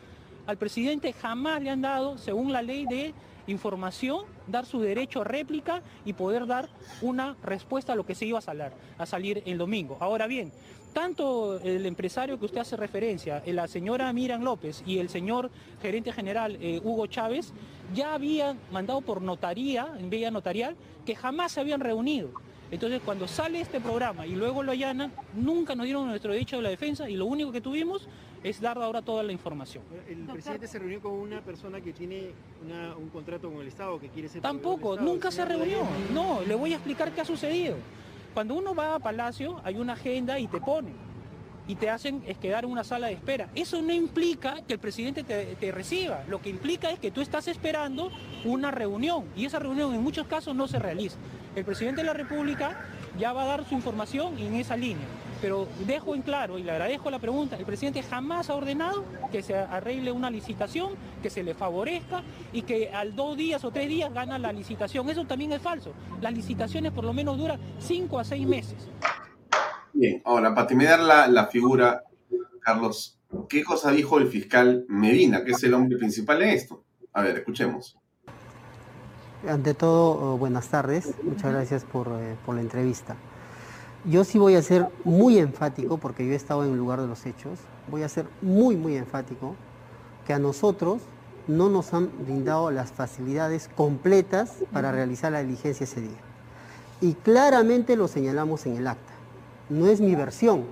al presidente jamás le han dado, según la ley de información, dar su derecho a réplica y poder dar una respuesta a lo que se iba a salir, a salir el domingo. Ahora bien, tanto el empresario que usted hace referencia, la señora Miran López y el señor gerente general eh, Hugo Chávez, ya habían mandado por notaría, en vía notarial, que jamás se habían reunido. Entonces, cuando sale este programa y luego lo allanan, nunca nos dieron nuestro derecho de la defensa y lo único que tuvimos es dar ahora toda la información.
El presidente se reunió con una persona que tiene un contrato con el Estado, que quiere ser...
Tampoco, nunca se reunió. No, le voy a explicar qué ha sucedido. Cuando uno va a Palacio, hay una agenda y te ponen. Y te hacen es quedar en una sala de espera. Eso no implica que el presidente te, te reciba. Lo que implica es que tú estás esperando una reunión. Y esa reunión en muchos casos no se realiza el presidente de la República ya va a dar su información en esa línea. Pero dejo en claro, y le agradezco la pregunta, el presidente jamás ha ordenado que se arregle una licitación, que se le favorezca y que al dos días o tres días gana la licitación. Eso también es falso. Las licitaciones por lo menos duran cinco a seis meses.
Bien, ahora, para terminar la, la figura, Carlos, ¿qué cosa dijo el fiscal Medina, que es el hombre principal en esto? A ver, escuchemos.
Ante todo, oh, buenas tardes. Muchas gracias por, eh, por, la entrevista. Yo sí voy a ser muy enfático, porque yo he estado en el lugar de los hechos, voy a ser muy, muy enfático, que a nosotros no nos han brindado las facilidades completas para realizar la diligencia ese día. Y claramente lo señalamos en el acta. No es mi versión,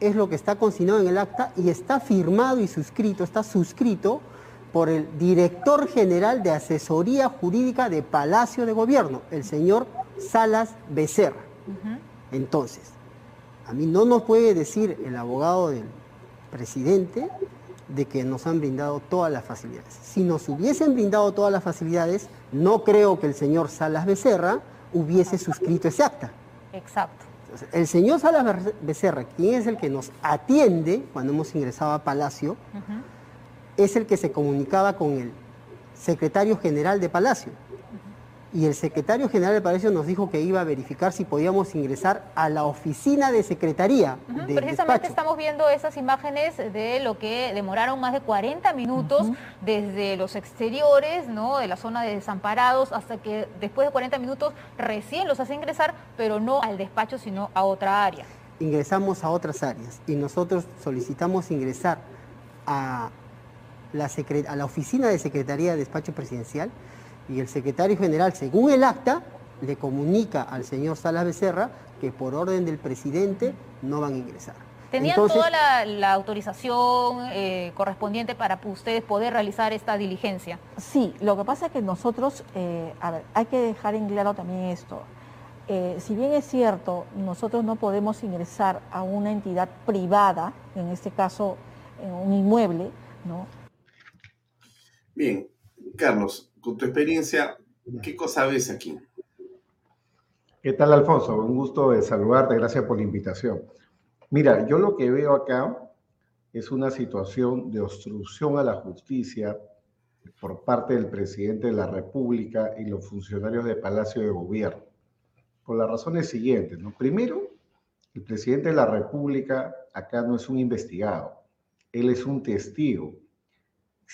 es lo que está consignado en el acta y está firmado y suscrito, está suscrito por el director general de asesoría jurídica de Palacio de Gobierno, el señor Salas Becerra. Entonces, a mí no nos puede decir el abogado del presidente de que nos han brindado todas las facilidades. Si nos hubiesen brindado todas las facilidades, no creo que el señor Salas Becerra hubiese suscrito ese acta.
Exacto.
el señor Salas Becerra, quien es el que nos atiende cuando hemos ingresado a Palacio, es el que se comunicaba con el secretario general de Palacio. Y el secretario general de Palacio nos dijo que iba a verificar si podíamos ingresar a la oficina de secretaría.
Precisamente estamos viendo esas imágenes de lo que demoraron más de 40 minutos desde los exteriores, ¿no? de la zona de desamparados, hasta que después de 40 minutos recién los hace ingresar, pero no al despacho, sino a otra área.
Ingresamos a otras áreas y nosotros solicitamos ingresar a a la oficina de Secretaría de Despacho Presidencial y el secretario general, según el acta, le comunica al señor Salas Becerra que por orden del presidente no van a ingresar.
¿Tenían toda la, autorización eh, correspondiente para ustedes poder realizar esta diligencia?
Sí, lo que pasa es que nosotros, eh, a ver, hay que dejar en claro también esto. Eh, si bien es cierto, nosotros no podemos ingresar a una entidad privada, en este caso en un inmueble, ¿no?
Bien, Carlos, con tu experiencia, ¿qué cosa ves aquí?
¿Qué tal, Alfonso? Un gusto de saludarte, gracias por la invitación. Mira, yo lo que veo acá es una situación de obstrucción a la justicia por parte del presidente de la República y los funcionarios de Palacio de Gobierno. Por las razones siguientes. ¿no? Primero, el presidente de la República acá no es un investigado, él es un testigo.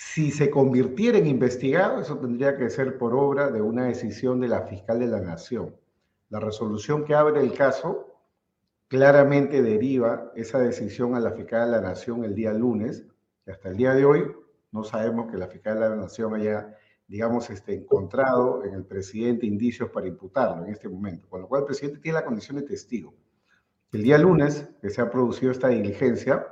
Si se convirtiera en investigado, eso tendría que ser por obra de una decisión de la fiscal de la Nación. La resolución que abre el caso claramente deriva esa decisión a la fiscal de la Nación el día lunes, y hasta el día de hoy no sabemos que la fiscal de la Nación haya, digamos, este, encontrado en el presidente indicios para imputarlo en este momento, con lo cual el presidente tiene la condición de testigo. El día lunes que se ha producido esta diligencia,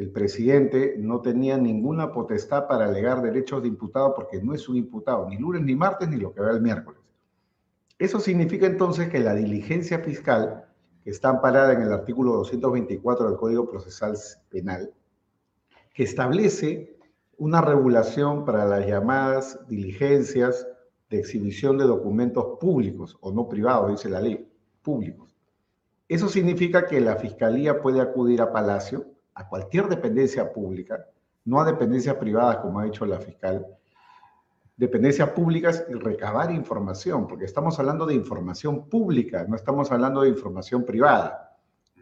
el presidente no tenía ninguna potestad para alegar derechos de imputado porque no es un imputado, ni lunes, ni martes, ni lo que va el miércoles. Eso significa entonces que la diligencia fiscal, que está amparada en el artículo 224 del Código Procesal Penal, que establece una regulación para las llamadas diligencias de exhibición de documentos públicos o no privados, dice la ley, públicos. Eso significa que la Fiscalía puede acudir a Palacio, a cualquier dependencia pública, no a dependencias privadas, como ha dicho la fiscal, dependencias públicas y recabar información, porque estamos hablando de información pública, no estamos hablando de información privada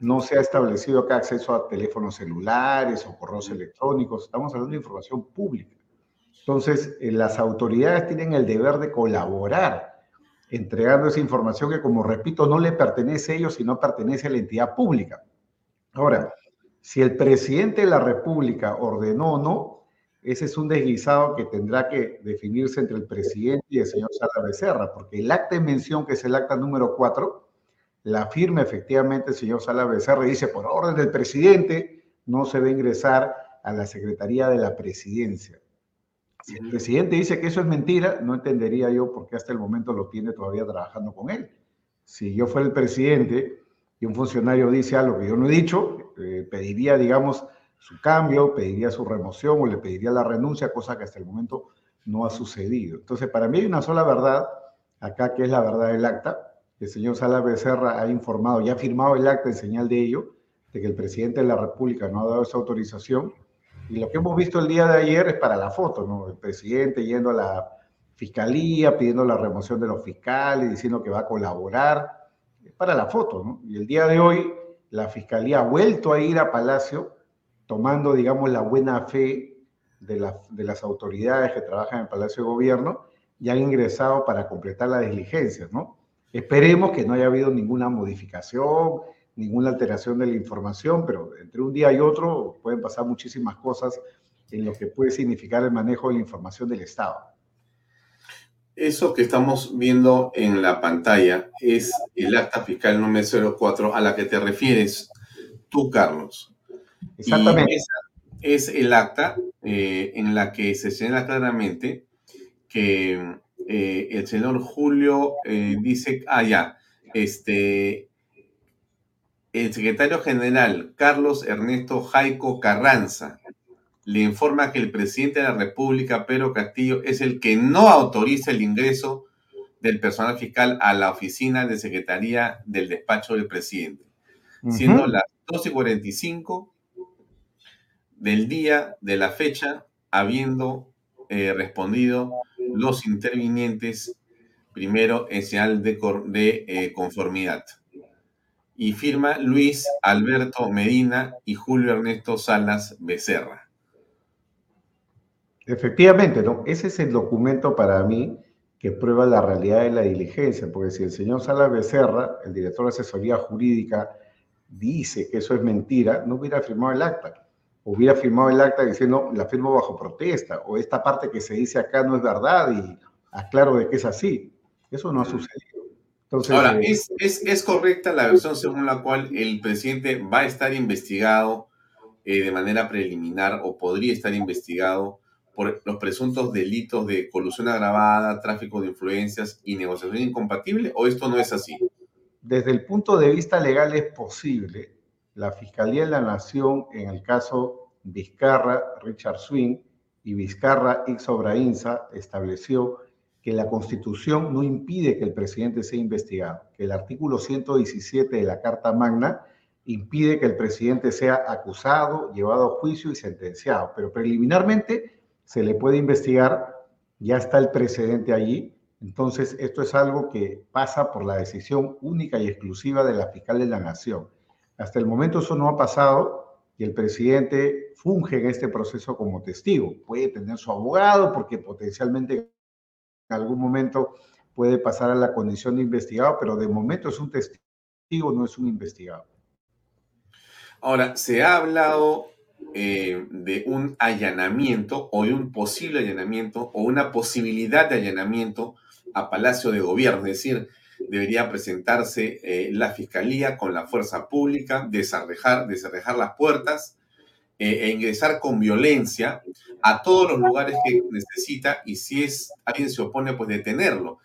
no se ha establecido acá acceso a teléfonos celulares o correos electrónicos, estamos hablando de información pública. Entonces, eh, las autoridades tienen el deber de colaborar entregando esa información que, como repito, no le pertenece a ellos, sino pertenece a la entidad pública. Ahora, si el presidente de la República ordenó o no, ese es un desguisado que tendrá que definirse entre el presidente y el señor Sala Becerra, porque el acta de mención, que es el acta número 4, la firma efectivamente el señor Sala Becerra y dice, por orden del presidente, no se va a ingresar a la Secretaría de la Presidencia. Si el presidente dice que eso es mentira, no entendería yo por qué hasta el momento lo tiene todavía trabajando con él. Si yo fuera el presidente y un funcionario dice algo que yo no he dicho, eh, pediría, digamos, su cambio, pediría su remoción o le pediría la renuncia, cosa que hasta el momento no ha sucedido. Entonces, para mí hay una sola verdad acá, que es la verdad del acta, el señor Sala Becerra ha informado y ha firmado el acta en señal de ello, de que el presidente de la República no ha dado esa autorización. Y lo que hemos visto el día de ayer es para la foto, ¿no? El presidente yendo a la fiscalía, pidiendo la remoción de los fiscales, diciendo que va a colaborar. Es para la foto, ¿no? Y el día de hoy la fiscalía ha vuelto a ir a Palacio, tomando, digamos, la buena fe de, las autoridades que trabajan en el Palacio de Gobierno y han ingresado para completar las diligencias, ¿no? Esperemos que no haya habido ninguna modificación, ninguna alteración de la información, pero entre un día y otro pueden pasar muchísimas cosas en lo que puede significar el manejo de la información del Estado.
Eso que estamos viendo en la pantalla es el acta fiscal número 04 a la que te refieres tú, Carlos.
Exactamente.
es el acta eh, en la que se señala claramente que eh, el señor Julio eh, dice, ah, ya, este, el secretario general Carlos Ernesto Jaico Carranza le informa que el presidente de la República, Pedro Castillo, es el que no autoriza el ingreso del personal fiscal a la oficina de secretaría del despacho del presidente, siendo las 12 y 45 del día de la fecha, habiendo eh, respondido los intervinientes primero en señal de, de eh, conformidad. Y firma Luis Alberto Medina y Julio Ernesto Salas Becerra.
Efectivamente, ¿no? Ese es el documento para mí que prueba la realidad de la diligencia, porque si el señor Salas Becerra, el director de asesoría jurídica, dice que eso es mentira, no hubiera firmado el acta hubiera firmado el acta diciendo la firmo bajo protesta o esta parte que se dice acá no es verdad y aclaro de que es así. Eso no ha sucedido.
Entonces, Ahora, eh, ¿es, es, correcta la versión según la cual el presidente va a estar investigado eh, de manera preliminar o podría estar investigado por los presuntos delitos de colusión agravada, tráfico de influencias y negociación incompatible o esto no es así?
Desde el punto de vista legal es posible, la Fiscalía de la Nación en el caso Vizcarra, Richard Swing y Vizcarra X Obrainza estableció que la Constitución no impide que el presidente sea investigado, que el artículo 117 de la Carta Magna impide que el presidente sea acusado, llevado a juicio y sentenciado, pero preliminarmente se le puede investigar ya está el precedente allí. Entonces, esto es algo que pasa por la decisión única y exclusiva de la fiscal de la Nación. Hasta el momento eso no ha pasado y el presidente funge en este proceso como testigo. Puede tener su abogado porque potencialmente en algún momento puede pasar a la condición de investigado, pero de momento es un testigo, no es un investigado.
Ahora, se ha hablado eh, de un allanamiento o de un posible allanamiento o una posibilidad de allanamiento a Palacio de Gobierno, es decir, debería presentarse eh, la Fiscalía con la fuerza pública, desarrejar, desarrejar las puertas eh, e ingresar con violencia a todos los lugares que necesita y si es alguien se opone, pues detenerlo.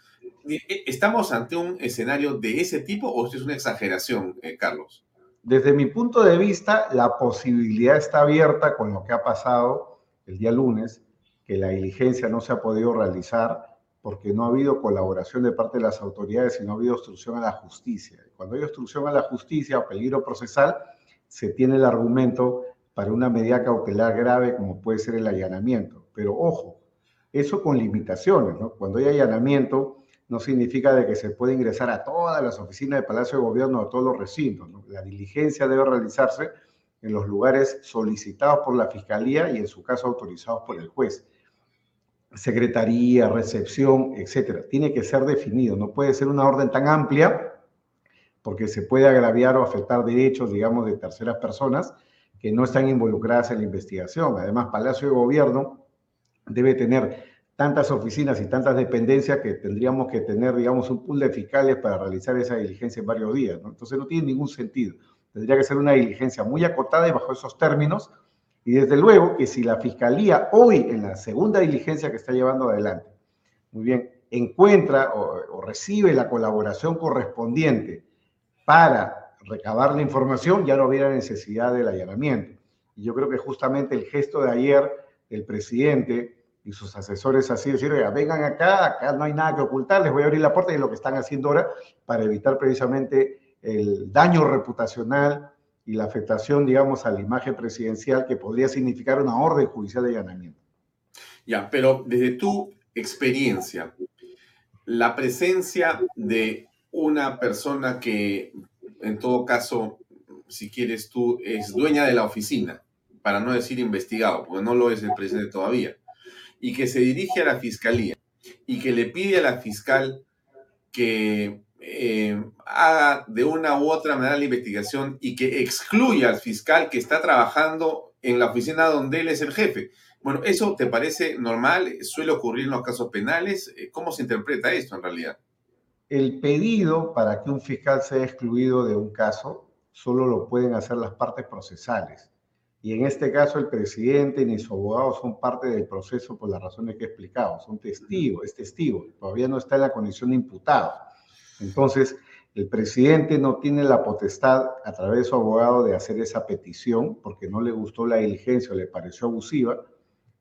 ¿Estamos ante un escenario de ese tipo o es una exageración, Carlos?
Desde mi punto de vista, la posibilidad está abierta con lo que ha pasado el día lunes, que la diligencia no se ha podido realizar porque no ha habido colaboración de parte de las autoridades y no ha habido obstrucción a la justicia. Cuando hay obstrucción a la justicia o peligro procesal, se tiene el argumento para una medida cautelar grave como puede ser el allanamiento. Pero ojo, eso con limitaciones, ¿no? Cuando hay allanamiento, no significa de que se puede ingresar a todas las oficinas de Palacio de Gobierno, a todos los recintos. La diligencia debe realizarse en los lugares solicitados por la Fiscalía y en su caso autorizados por el juez. Secretaría, recepción, etcétera. Tiene que ser definido, no puede ser una orden tan amplia porque se puede agraviar o afectar derechos, digamos, de terceras personas que no están involucradas en la investigación. Además, Palacio de Gobierno debe tener tantas oficinas y tantas dependencias que tendríamos que tener, digamos, un pool de fiscales para realizar esa diligencia en varios días. ¿no? Entonces no tiene ningún sentido. Tendría que ser una diligencia muy acotada y bajo esos términos. Y desde luego que si la fiscalía hoy, en la segunda diligencia que está llevando adelante, muy bien, encuentra o, o recibe la colaboración correspondiente para recabar la información, ya no hubiera necesidad del allanamiento. Y yo creo que justamente el gesto de ayer del presidente y sus asesores así decir, oiga, vengan acá, acá no hay nada que ocultar, les voy a abrir la puerta y es lo que están haciendo ahora para evitar precisamente el daño reputacional y la afectación, digamos, a la imagen presidencial que podría significar una orden judicial de allanamiento.
Ya, pero desde tu experiencia, la presencia de una persona que, en todo caso, si quieres tú, es dueña de la oficina, para no decir investigado, porque no lo es el presidente todavía, y que se dirige a la fiscalía y que le pide a la fiscal que eh, haga de una u otra manera la investigación y que excluya al fiscal que está trabajando en la oficina donde él es el jefe. Bueno, ¿eso te parece normal? ¿Suele ocurrir en los casos penales? Eh, ¿Cómo se interpreta esto en realidad?
El pedido para que un fiscal sea excluido de un caso solo lo pueden hacer las partes procesales. Y en este caso el presidente ni su abogado son parte del proceso por las razones que he explicado, son testigos, es testigo, todavía no está en la condición de imputado. Entonces, el presidente no tiene la potestad a través de su abogado de hacer esa petición porque no le gustó la diligencia o le pareció abusiva.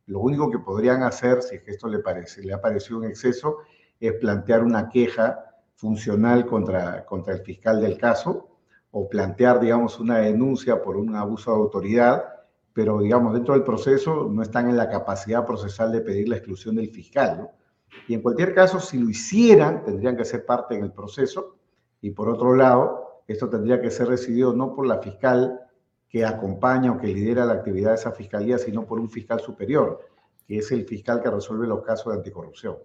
Lo único que podrían hacer, si es que esto le, parece, le ha parecido un exceso, es plantear una queja funcional contra, contra el fiscal del caso o plantear, digamos, una denuncia por un abuso de autoridad, pero, digamos, dentro del proceso no están en la capacidad procesal de pedir la exclusión del fiscal. ¿no? Y en cualquier caso, si lo hicieran, tendrían que ser parte en el proceso. Y por otro lado, esto tendría que ser decidido no por la fiscal que acompaña o que lidera la actividad de esa fiscalía, sino por un fiscal superior, que es el fiscal que resuelve los casos de anticorrupción.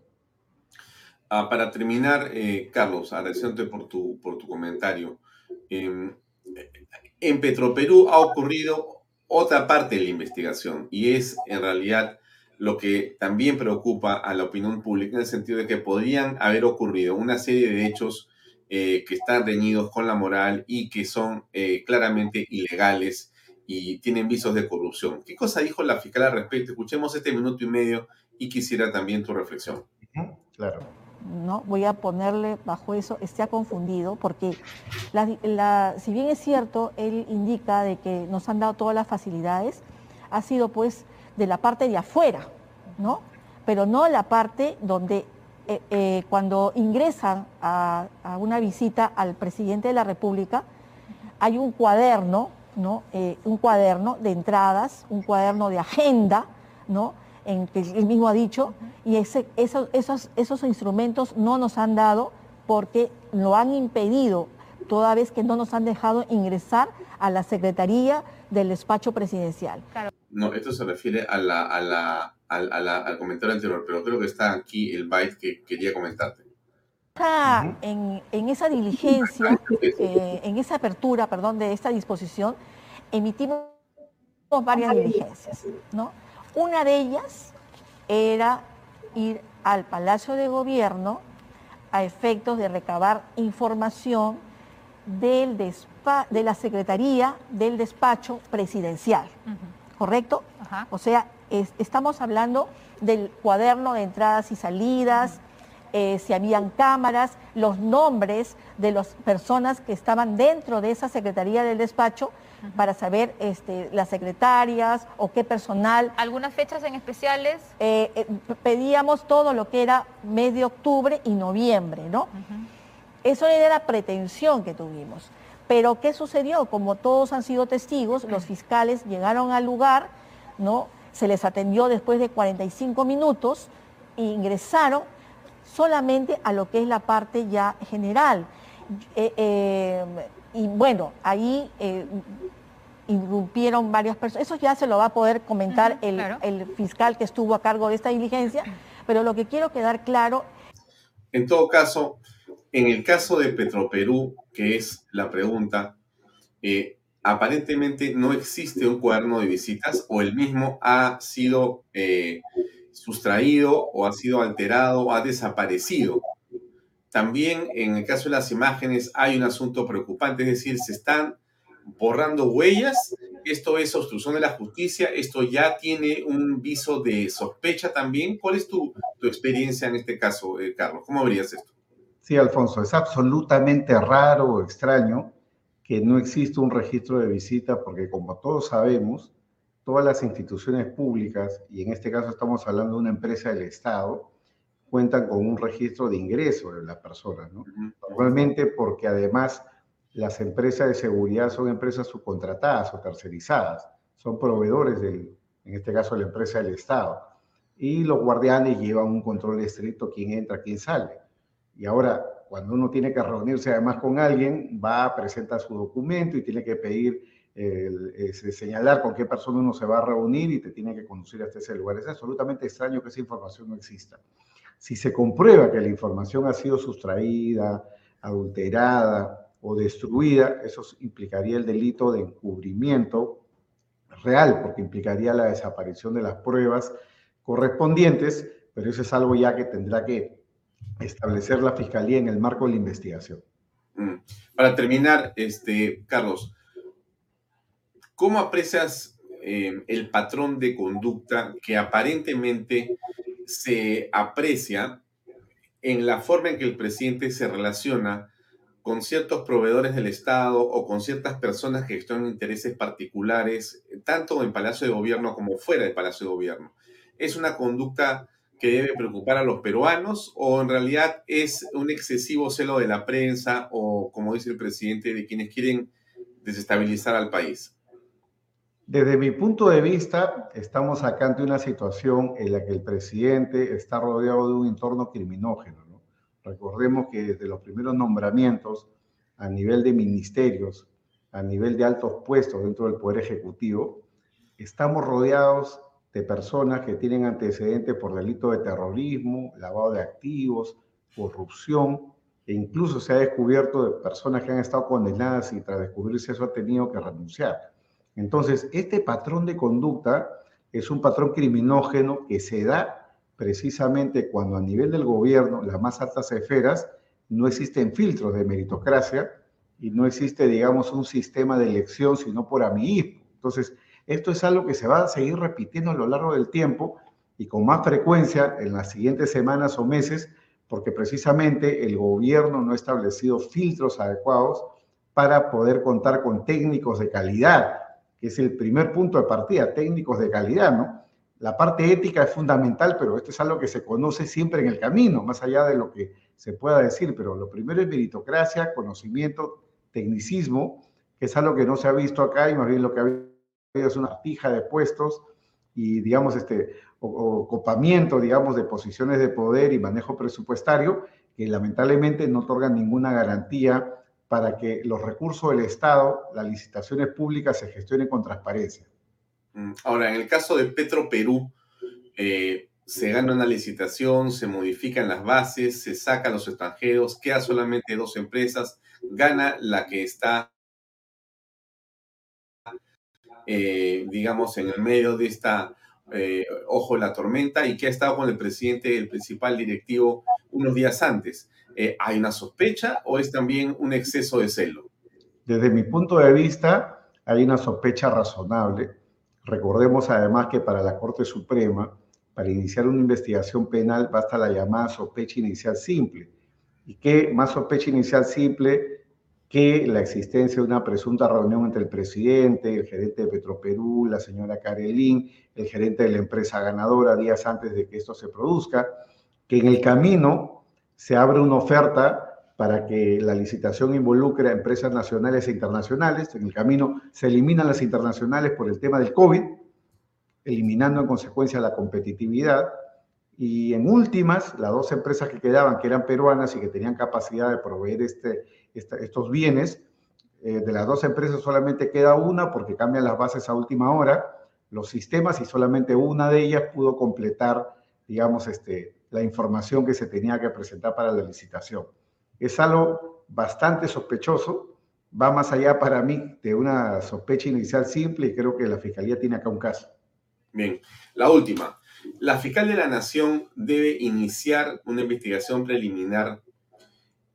Ah, para terminar, eh, Carlos, agradeciéndote por tu, por tu comentario. Em, en Petroperú ha ocurrido otra parte de la investigación y es en realidad lo que también preocupa a la opinión pública en el sentido de que podrían haber ocurrido una serie de hechos eh, que están reñidos con la moral y que son eh, claramente ilegales y tienen visos de corrupción. ¿Qué cosa dijo la fiscal al respecto? Escuchemos este minuto y medio y quisiera también tu reflexión.
Claro.
¿No? Voy a ponerle bajo eso, esté confundido, porque si bien es cierto, él indica de que nos han dado todas las facilidades, ha sido pues de la parte de afuera, ¿no? Pero no la parte donde eh, eh, cuando ingresan a, una visita al presidente de la República, hay un cuaderno, ¿no? Eh, un cuaderno de entradas, un cuaderno de agenda, ¿no? En que él mismo ha dicho, y ese, esos, esos, esos instrumentos no nos han dado porque lo han impedido, toda vez que no nos han dejado ingresar a la Secretaría del Despacho Presidencial.
No, esto se refiere a la, a la, al, a la- al comentario anterior, pero creo que está aquí el byte que quería comentarte.
Está en, en esa diligencia, eh, en esa apertura, perdón, de esta disposición, emitimos varias diligencias, ¿no? Una de ellas era ir al Palacio de Gobierno a efectos de recabar información del de la Secretaría del Despacho Presidencial, ¿correcto? O sea, es- estamos hablando del cuaderno de entradas y salidas, eh, si habían cámaras, los nombres de las personas que estaban dentro de esa Secretaría del Despacho para saber este, las secretarias o qué personal.
¿Algunas fechas en especiales?
Eh, eh, pedíamos todo lo que era mes de octubre y noviembre, ¿no? Eso era la pretensión que tuvimos. Pero ¿qué sucedió? Como todos han sido testigos, los fiscales llegaron al lugar, ¿no? Se les atendió después de 45 minutos e ingresaron solamente a lo que es la parte ya general. Eh, eh, y bueno, ahí eh, irrumpieron varias personas. Eso ya se lo va a poder comentar el, el fiscal que estuvo a cargo de esta diligencia, pero lo que quiero quedar claro
En todo caso, en el caso de Petroperú, que es la pregunta, eh, aparentemente no existe un cuaderno de visitas o el mismo ha sido eh, sustraído o ha sido alterado o ha desaparecido. También en el caso de las imágenes hay un asunto preocupante, es decir, se están borrando huellas. Esto es obstrucción de la justicia. Esto ya tiene un viso de sospecha también. ¿Cuál es tu, tu experiencia en este caso, eh, Carlos? ¿Cómo verías esto?
Sí, Alfonso, es absolutamente raro o extraño que no exista un registro de visita porque como todos sabemos, todas las instituciones públicas, y en este caso estamos hablando de una empresa del Estado, cuentan con un registro de ingreso de las personas, ¿no? Normalmente porque además las empresas de seguridad son empresas subcontratadas o tercerizadas, son proveedores del, en este caso la empresa del Estado, y los guardianes llevan un control estricto quién entra, quién sale. Y ahora, cuando uno tiene que reunirse además con alguien, va, presenta su documento y tiene que pedir, eh, eh, señalar con qué persona uno se va a reunir y te tiene que conducir hasta ese lugar. Es absolutamente extraño que esa información no exista. Si se comprueba que la información ha sido sustraída, adulterada o destruida, eso implicaría el delito de encubrimiento real, porque implicaría la desaparición de las pruebas correspondientes, pero eso es algo ya que tendrá que establecer la fiscalía en el marco de la investigación.
Mm. Para terminar, este, Carlos, ¿cómo aprecias eh, el patrón de conducta que aparentemente se aprecia en la forma en que el presidente se relaciona con ciertos proveedores del Estado o con ciertas personas que están en intereses particulares, tanto en Palacio de Gobierno como fuera del Palacio de Gobierno? ¿Es una conducta que debe preocupar a los peruanos o en realidad es un excesivo celo de la prensa o, como dice el presidente, de quienes quieren desestabilizar al país?
Desde mi punto de vista, estamos acá ante una situación en la que el presidente está rodeado de un entorno criminógeno. ¿no? Recordemos que desde los primeros nombramientos a nivel de ministerios, a nivel de altos puestos dentro del Poder Ejecutivo, estamos rodeados de personas que tienen antecedentes por delito de terrorismo, lavado de activos, corrupción, e incluso se ha descubierto de personas que han estado condenadas y tras descubrirse eso han tenido que renunciar. Entonces, este patrón de conducta es un patrón criminógeno que se da precisamente cuando a nivel del gobierno, las más altas esferas, no existen filtros de meritocracia y no existe, digamos, un sistema de elección, sino por amiguismo. Entonces, esto es algo que se va a seguir repitiendo a lo largo del tiempo y con más frecuencia en las siguientes semanas o meses, porque precisamente el gobierno no ha establecido filtros adecuados para poder contar con técnicos de calidad, que es el primer punto de partida, técnicos de calidad, ¿no? La parte ética es fundamental, pero esto es algo que se conoce siempre en el camino, más allá de lo que se pueda decir, pero lo primero es meritocracia, conocimiento, tecnicismo, que es algo que no se ha visto acá y más bien lo que ha habido es una pija de puestos y digamos, este ocupamiento, digamos, de posiciones de poder y manejo presupuestario que lamentablemente no otorgan ninguna garantía para que los recursos del Estado, las licitaciones públicas se gestionen con transparencia.
Mm, ahora, en el caso de Petro Perú, eh, se gana una licitación, se modifican las bases, se sacan los extranjeros, queda solamente dos empresas, gana la que está, eh, digamos, en el medio de esta eh, ojo de la tormenta y que ha estado con el presidente, el principal directivo, unos días antes. ¿Hay una sospecha o es también un exceso de celo?
Desde mi punto de vista, hay una sospecha razonable. Recordemos además que para la Corte Suprema, para iniciar una investigación penal basta la llamada sospecha inicial simple. ¿Y qué más sospecha inicial simple que la existencia de una presunta reunión entre el presidente, el gerente de Petroperú, la señora Karelin, el gerente de la empresa ganadora días antes de que esto se produzca, que en el camino se abre una oferta para que la licitación involucre a empresas nacionales e internacionales. En el camino se eliminan las internacionales por el tema del COVID eliminando en consecuencia la competitividad. Y en últimas, las dos empresas que quedaban, que eran peruanas y que tenían capacidad de proveer este, estos bienes, eh, de las dos empresas solamente queda una porque cambian las bases a última hora, los sistemas, y solamente una de ellas pudo completar, digamos, este, la información que se tenía que presentar para la licitación. Es algo bastante sospechoso, va más allá para mí de una sospecha inicial simple y creo que la Fiscalía tiene acá un caso.
Bien, la última. La fiscal de la Nación debe iniciar una investigación preliminar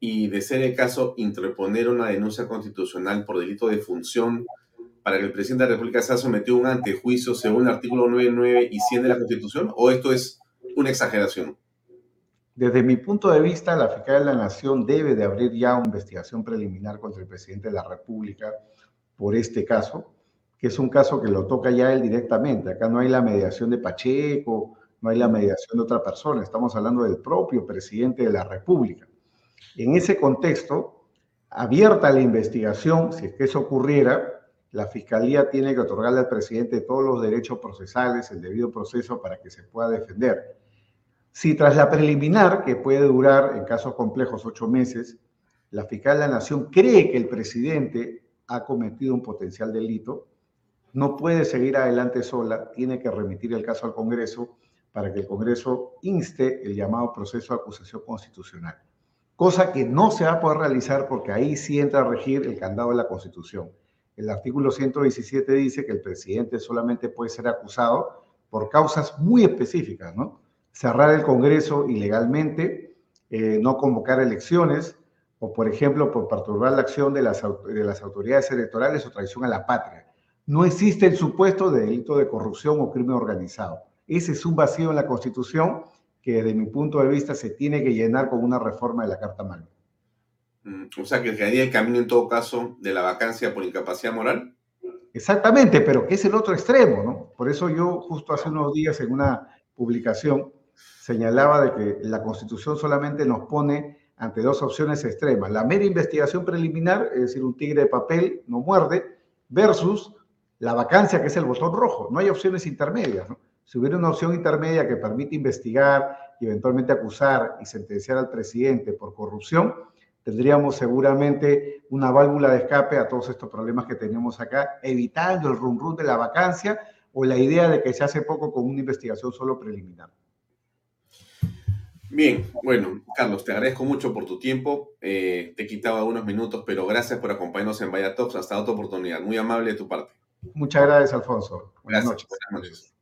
y, de ser el caso, interponer una denuncia constitucional por delito de función para que el presidente de la República sea sometido a un antejuicio según el artículo 99 y 100 de la Constitución, o esto es una exageración?
Desde mi punto de vista, la fiscal de la Nación debe de abrir ya una investigación preliminar contra el presidente de la República por este caso que es un caso que lo toca ya él directamente. Acá no hay la mediación de Pacheco, no hay la mediación de otra persona, estamos hablando del propio presidente de la República. En ese contexto, abierta la investigación, si es que eso ocurriera, la Fiscalía tiene que otorgarle al presidente todos los derechos procesales, el debido proceso para que se pueda defender. Si tras la preliminar, que puede durar en casos complejos ocho meses, la fiscal de la Nación cree que el presidente ha cometido un potencial delito, no puede seguir adelante sola, tiene que remitir el caso al Congreso para que el Congreso inste el llamado proceso de acusación constitucional. Cosa que no se va a poder realizar porque ahí sí entra a regir el candado de la Constitución. El artículo 117 dice que el presidente solamente puede ser acusado por causas muy específicas, ¿no? Cerrar el Congreso ilegalmente, eh, no convocar elecciones, o por ejemplo, por perturbar la acción de las, de las autoridades electorales o traición a la patria no existe el supuesto de delito de corrupción o crimen organizado. Ese es un vacío en la Constitución que desde mi punto de vista se tiene que llenar con una reforma de la Carta Magna.
Mm, o sea, que quedaría el camino en todo caso de la vacancia por incapacidad moral.
Exactamente, pero que es el otro extremo, ¿no? Por eso yo justo hace unos días en una publicación señalaba de que la Constitución solamente nos pone ante dos opciones extremas. La mera investigación preliminar, es decir, un tigre de papel no muerde, versus la vacancia, que es el botón rojo. No hay opciones intermedias. Si hubiera una opción intermedia que permite investigar y eventualmente acusar y sentenciar al presidente por corrupción, tendríamos seguramente una válvula de escape a todos estos problemas que tenemos acá, evitando el rum rum de la vacancia o la idea de que se hace poco con una investigación solo preliminar.
Bien, bueno, Carlos, te agradezco mucho por tu tiempo. Eh, te he quitado unos minutos, pero gracias por acompañarnos en Vaya Talks. Hasta otra oportunidad. Muy amable de tu parte.
Muchas gracias, Alfonso. Buenas noches. Buenas noches.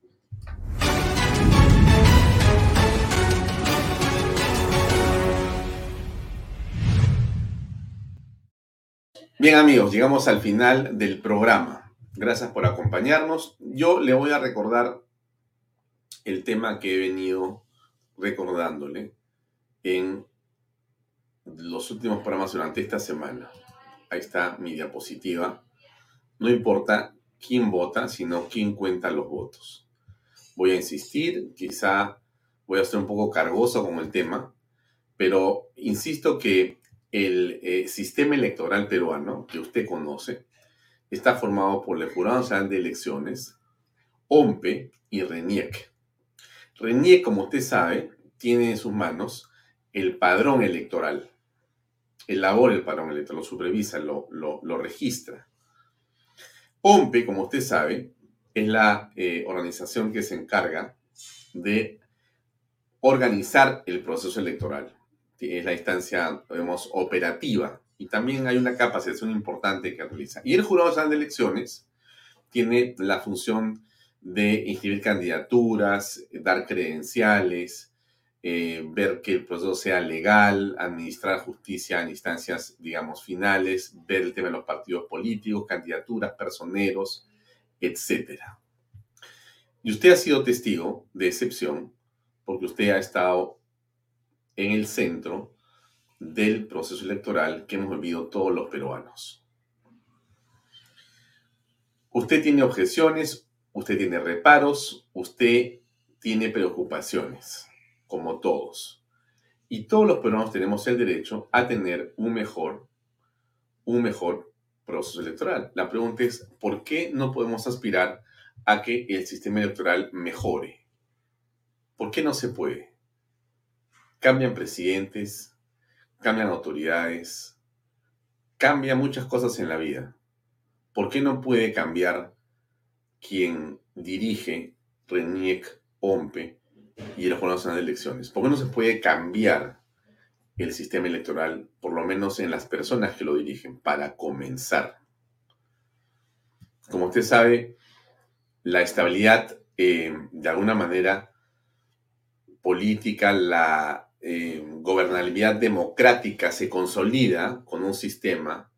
Bien amigos, llegamos al final del programa. Gracias por acompañarnos. Yo le voy a recordar el tema que he venido recordándole en los últimos programas durante esta semana. Ahí está mi diapositiva. No importa quién vota, sino quién cuenta los votos. Voy a insistir, quizá voy a ser un poco cargoso con el tema, pero insisto que el eh, sistema electoral peruano que usted conoce está formado por el Jurado Nacional de Elecciones, OMPE y RENIEC. RENIEC, como usted sabe, tiene en sus manos el padrón electoral. Elabora el padrón electoral, lo supervisa, lo, lo, registra. OMPE, como usted sabe, es la eh, organización que se encarga de organizar el proceso electoral. Es la instancia, digamos, operativa. Y también hay una capacitación importante que realiza. Y el Jurado de Elecciones tiene la función de inscribir candidaturas, dar credenciales, eh, ver que el proceso sea legal, administrar justicia en instancias, digamos, finales, ver el tema de los partidos políticos, candidaturas, personeros, etc. Y usted ha sido testigo de excepción porque usted ha estado en el centro del proceso electoral que hemos vivido todos los peruanos. Usted tiene objeciones, usted tiene reparos, usted tiene preocupaciones, como todos. Y todos los peruanos tenemos el derecho a tener un mejor, un mejor proceso electoral. La pregunta es, ¿por qué no podemos aspirar a que el sistema electoral mejore? ¿Por qué no se puede? Cambian presidentes, cambian autoridades, cambian muchas cosas en la vida. ¿Por qué no puede cambiar quien dirige RENIEC, OMPE y el Jurado Nacional de Elecciones? ¿Por qué no se puede cambiar el sistema electoral, por lo menos en las personas que lo dirigen, para comenzar? Como usted sabe, la estabilidad, eh, de alguna manera, política, la eh, gobernabilidad democrática se consolida con un sistema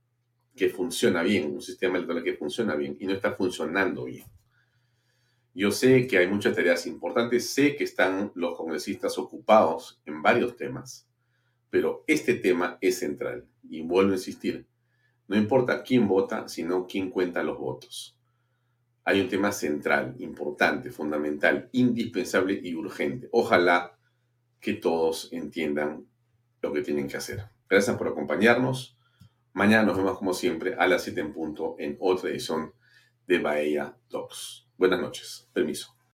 que funciona bien, un sistema electoral que funciona bien y no está funcionando bien. Yo sé que hay muchas tareas importantes, sé que están los congresistas ocupados en varios temas, pero este tema es central y vuelvo a insistir, no importa quién vota, sino quién cuenta los votos. Hay un tema central, importante, fundamental, indispensable y urgente. Ojalá que todos entiendan lo que tienen que hacer. Gracias por acompañarnos. Mañana nos vemos como siempre a las 7 en punto en otra edición de Bahía Talks. Buenas noches. Permiso.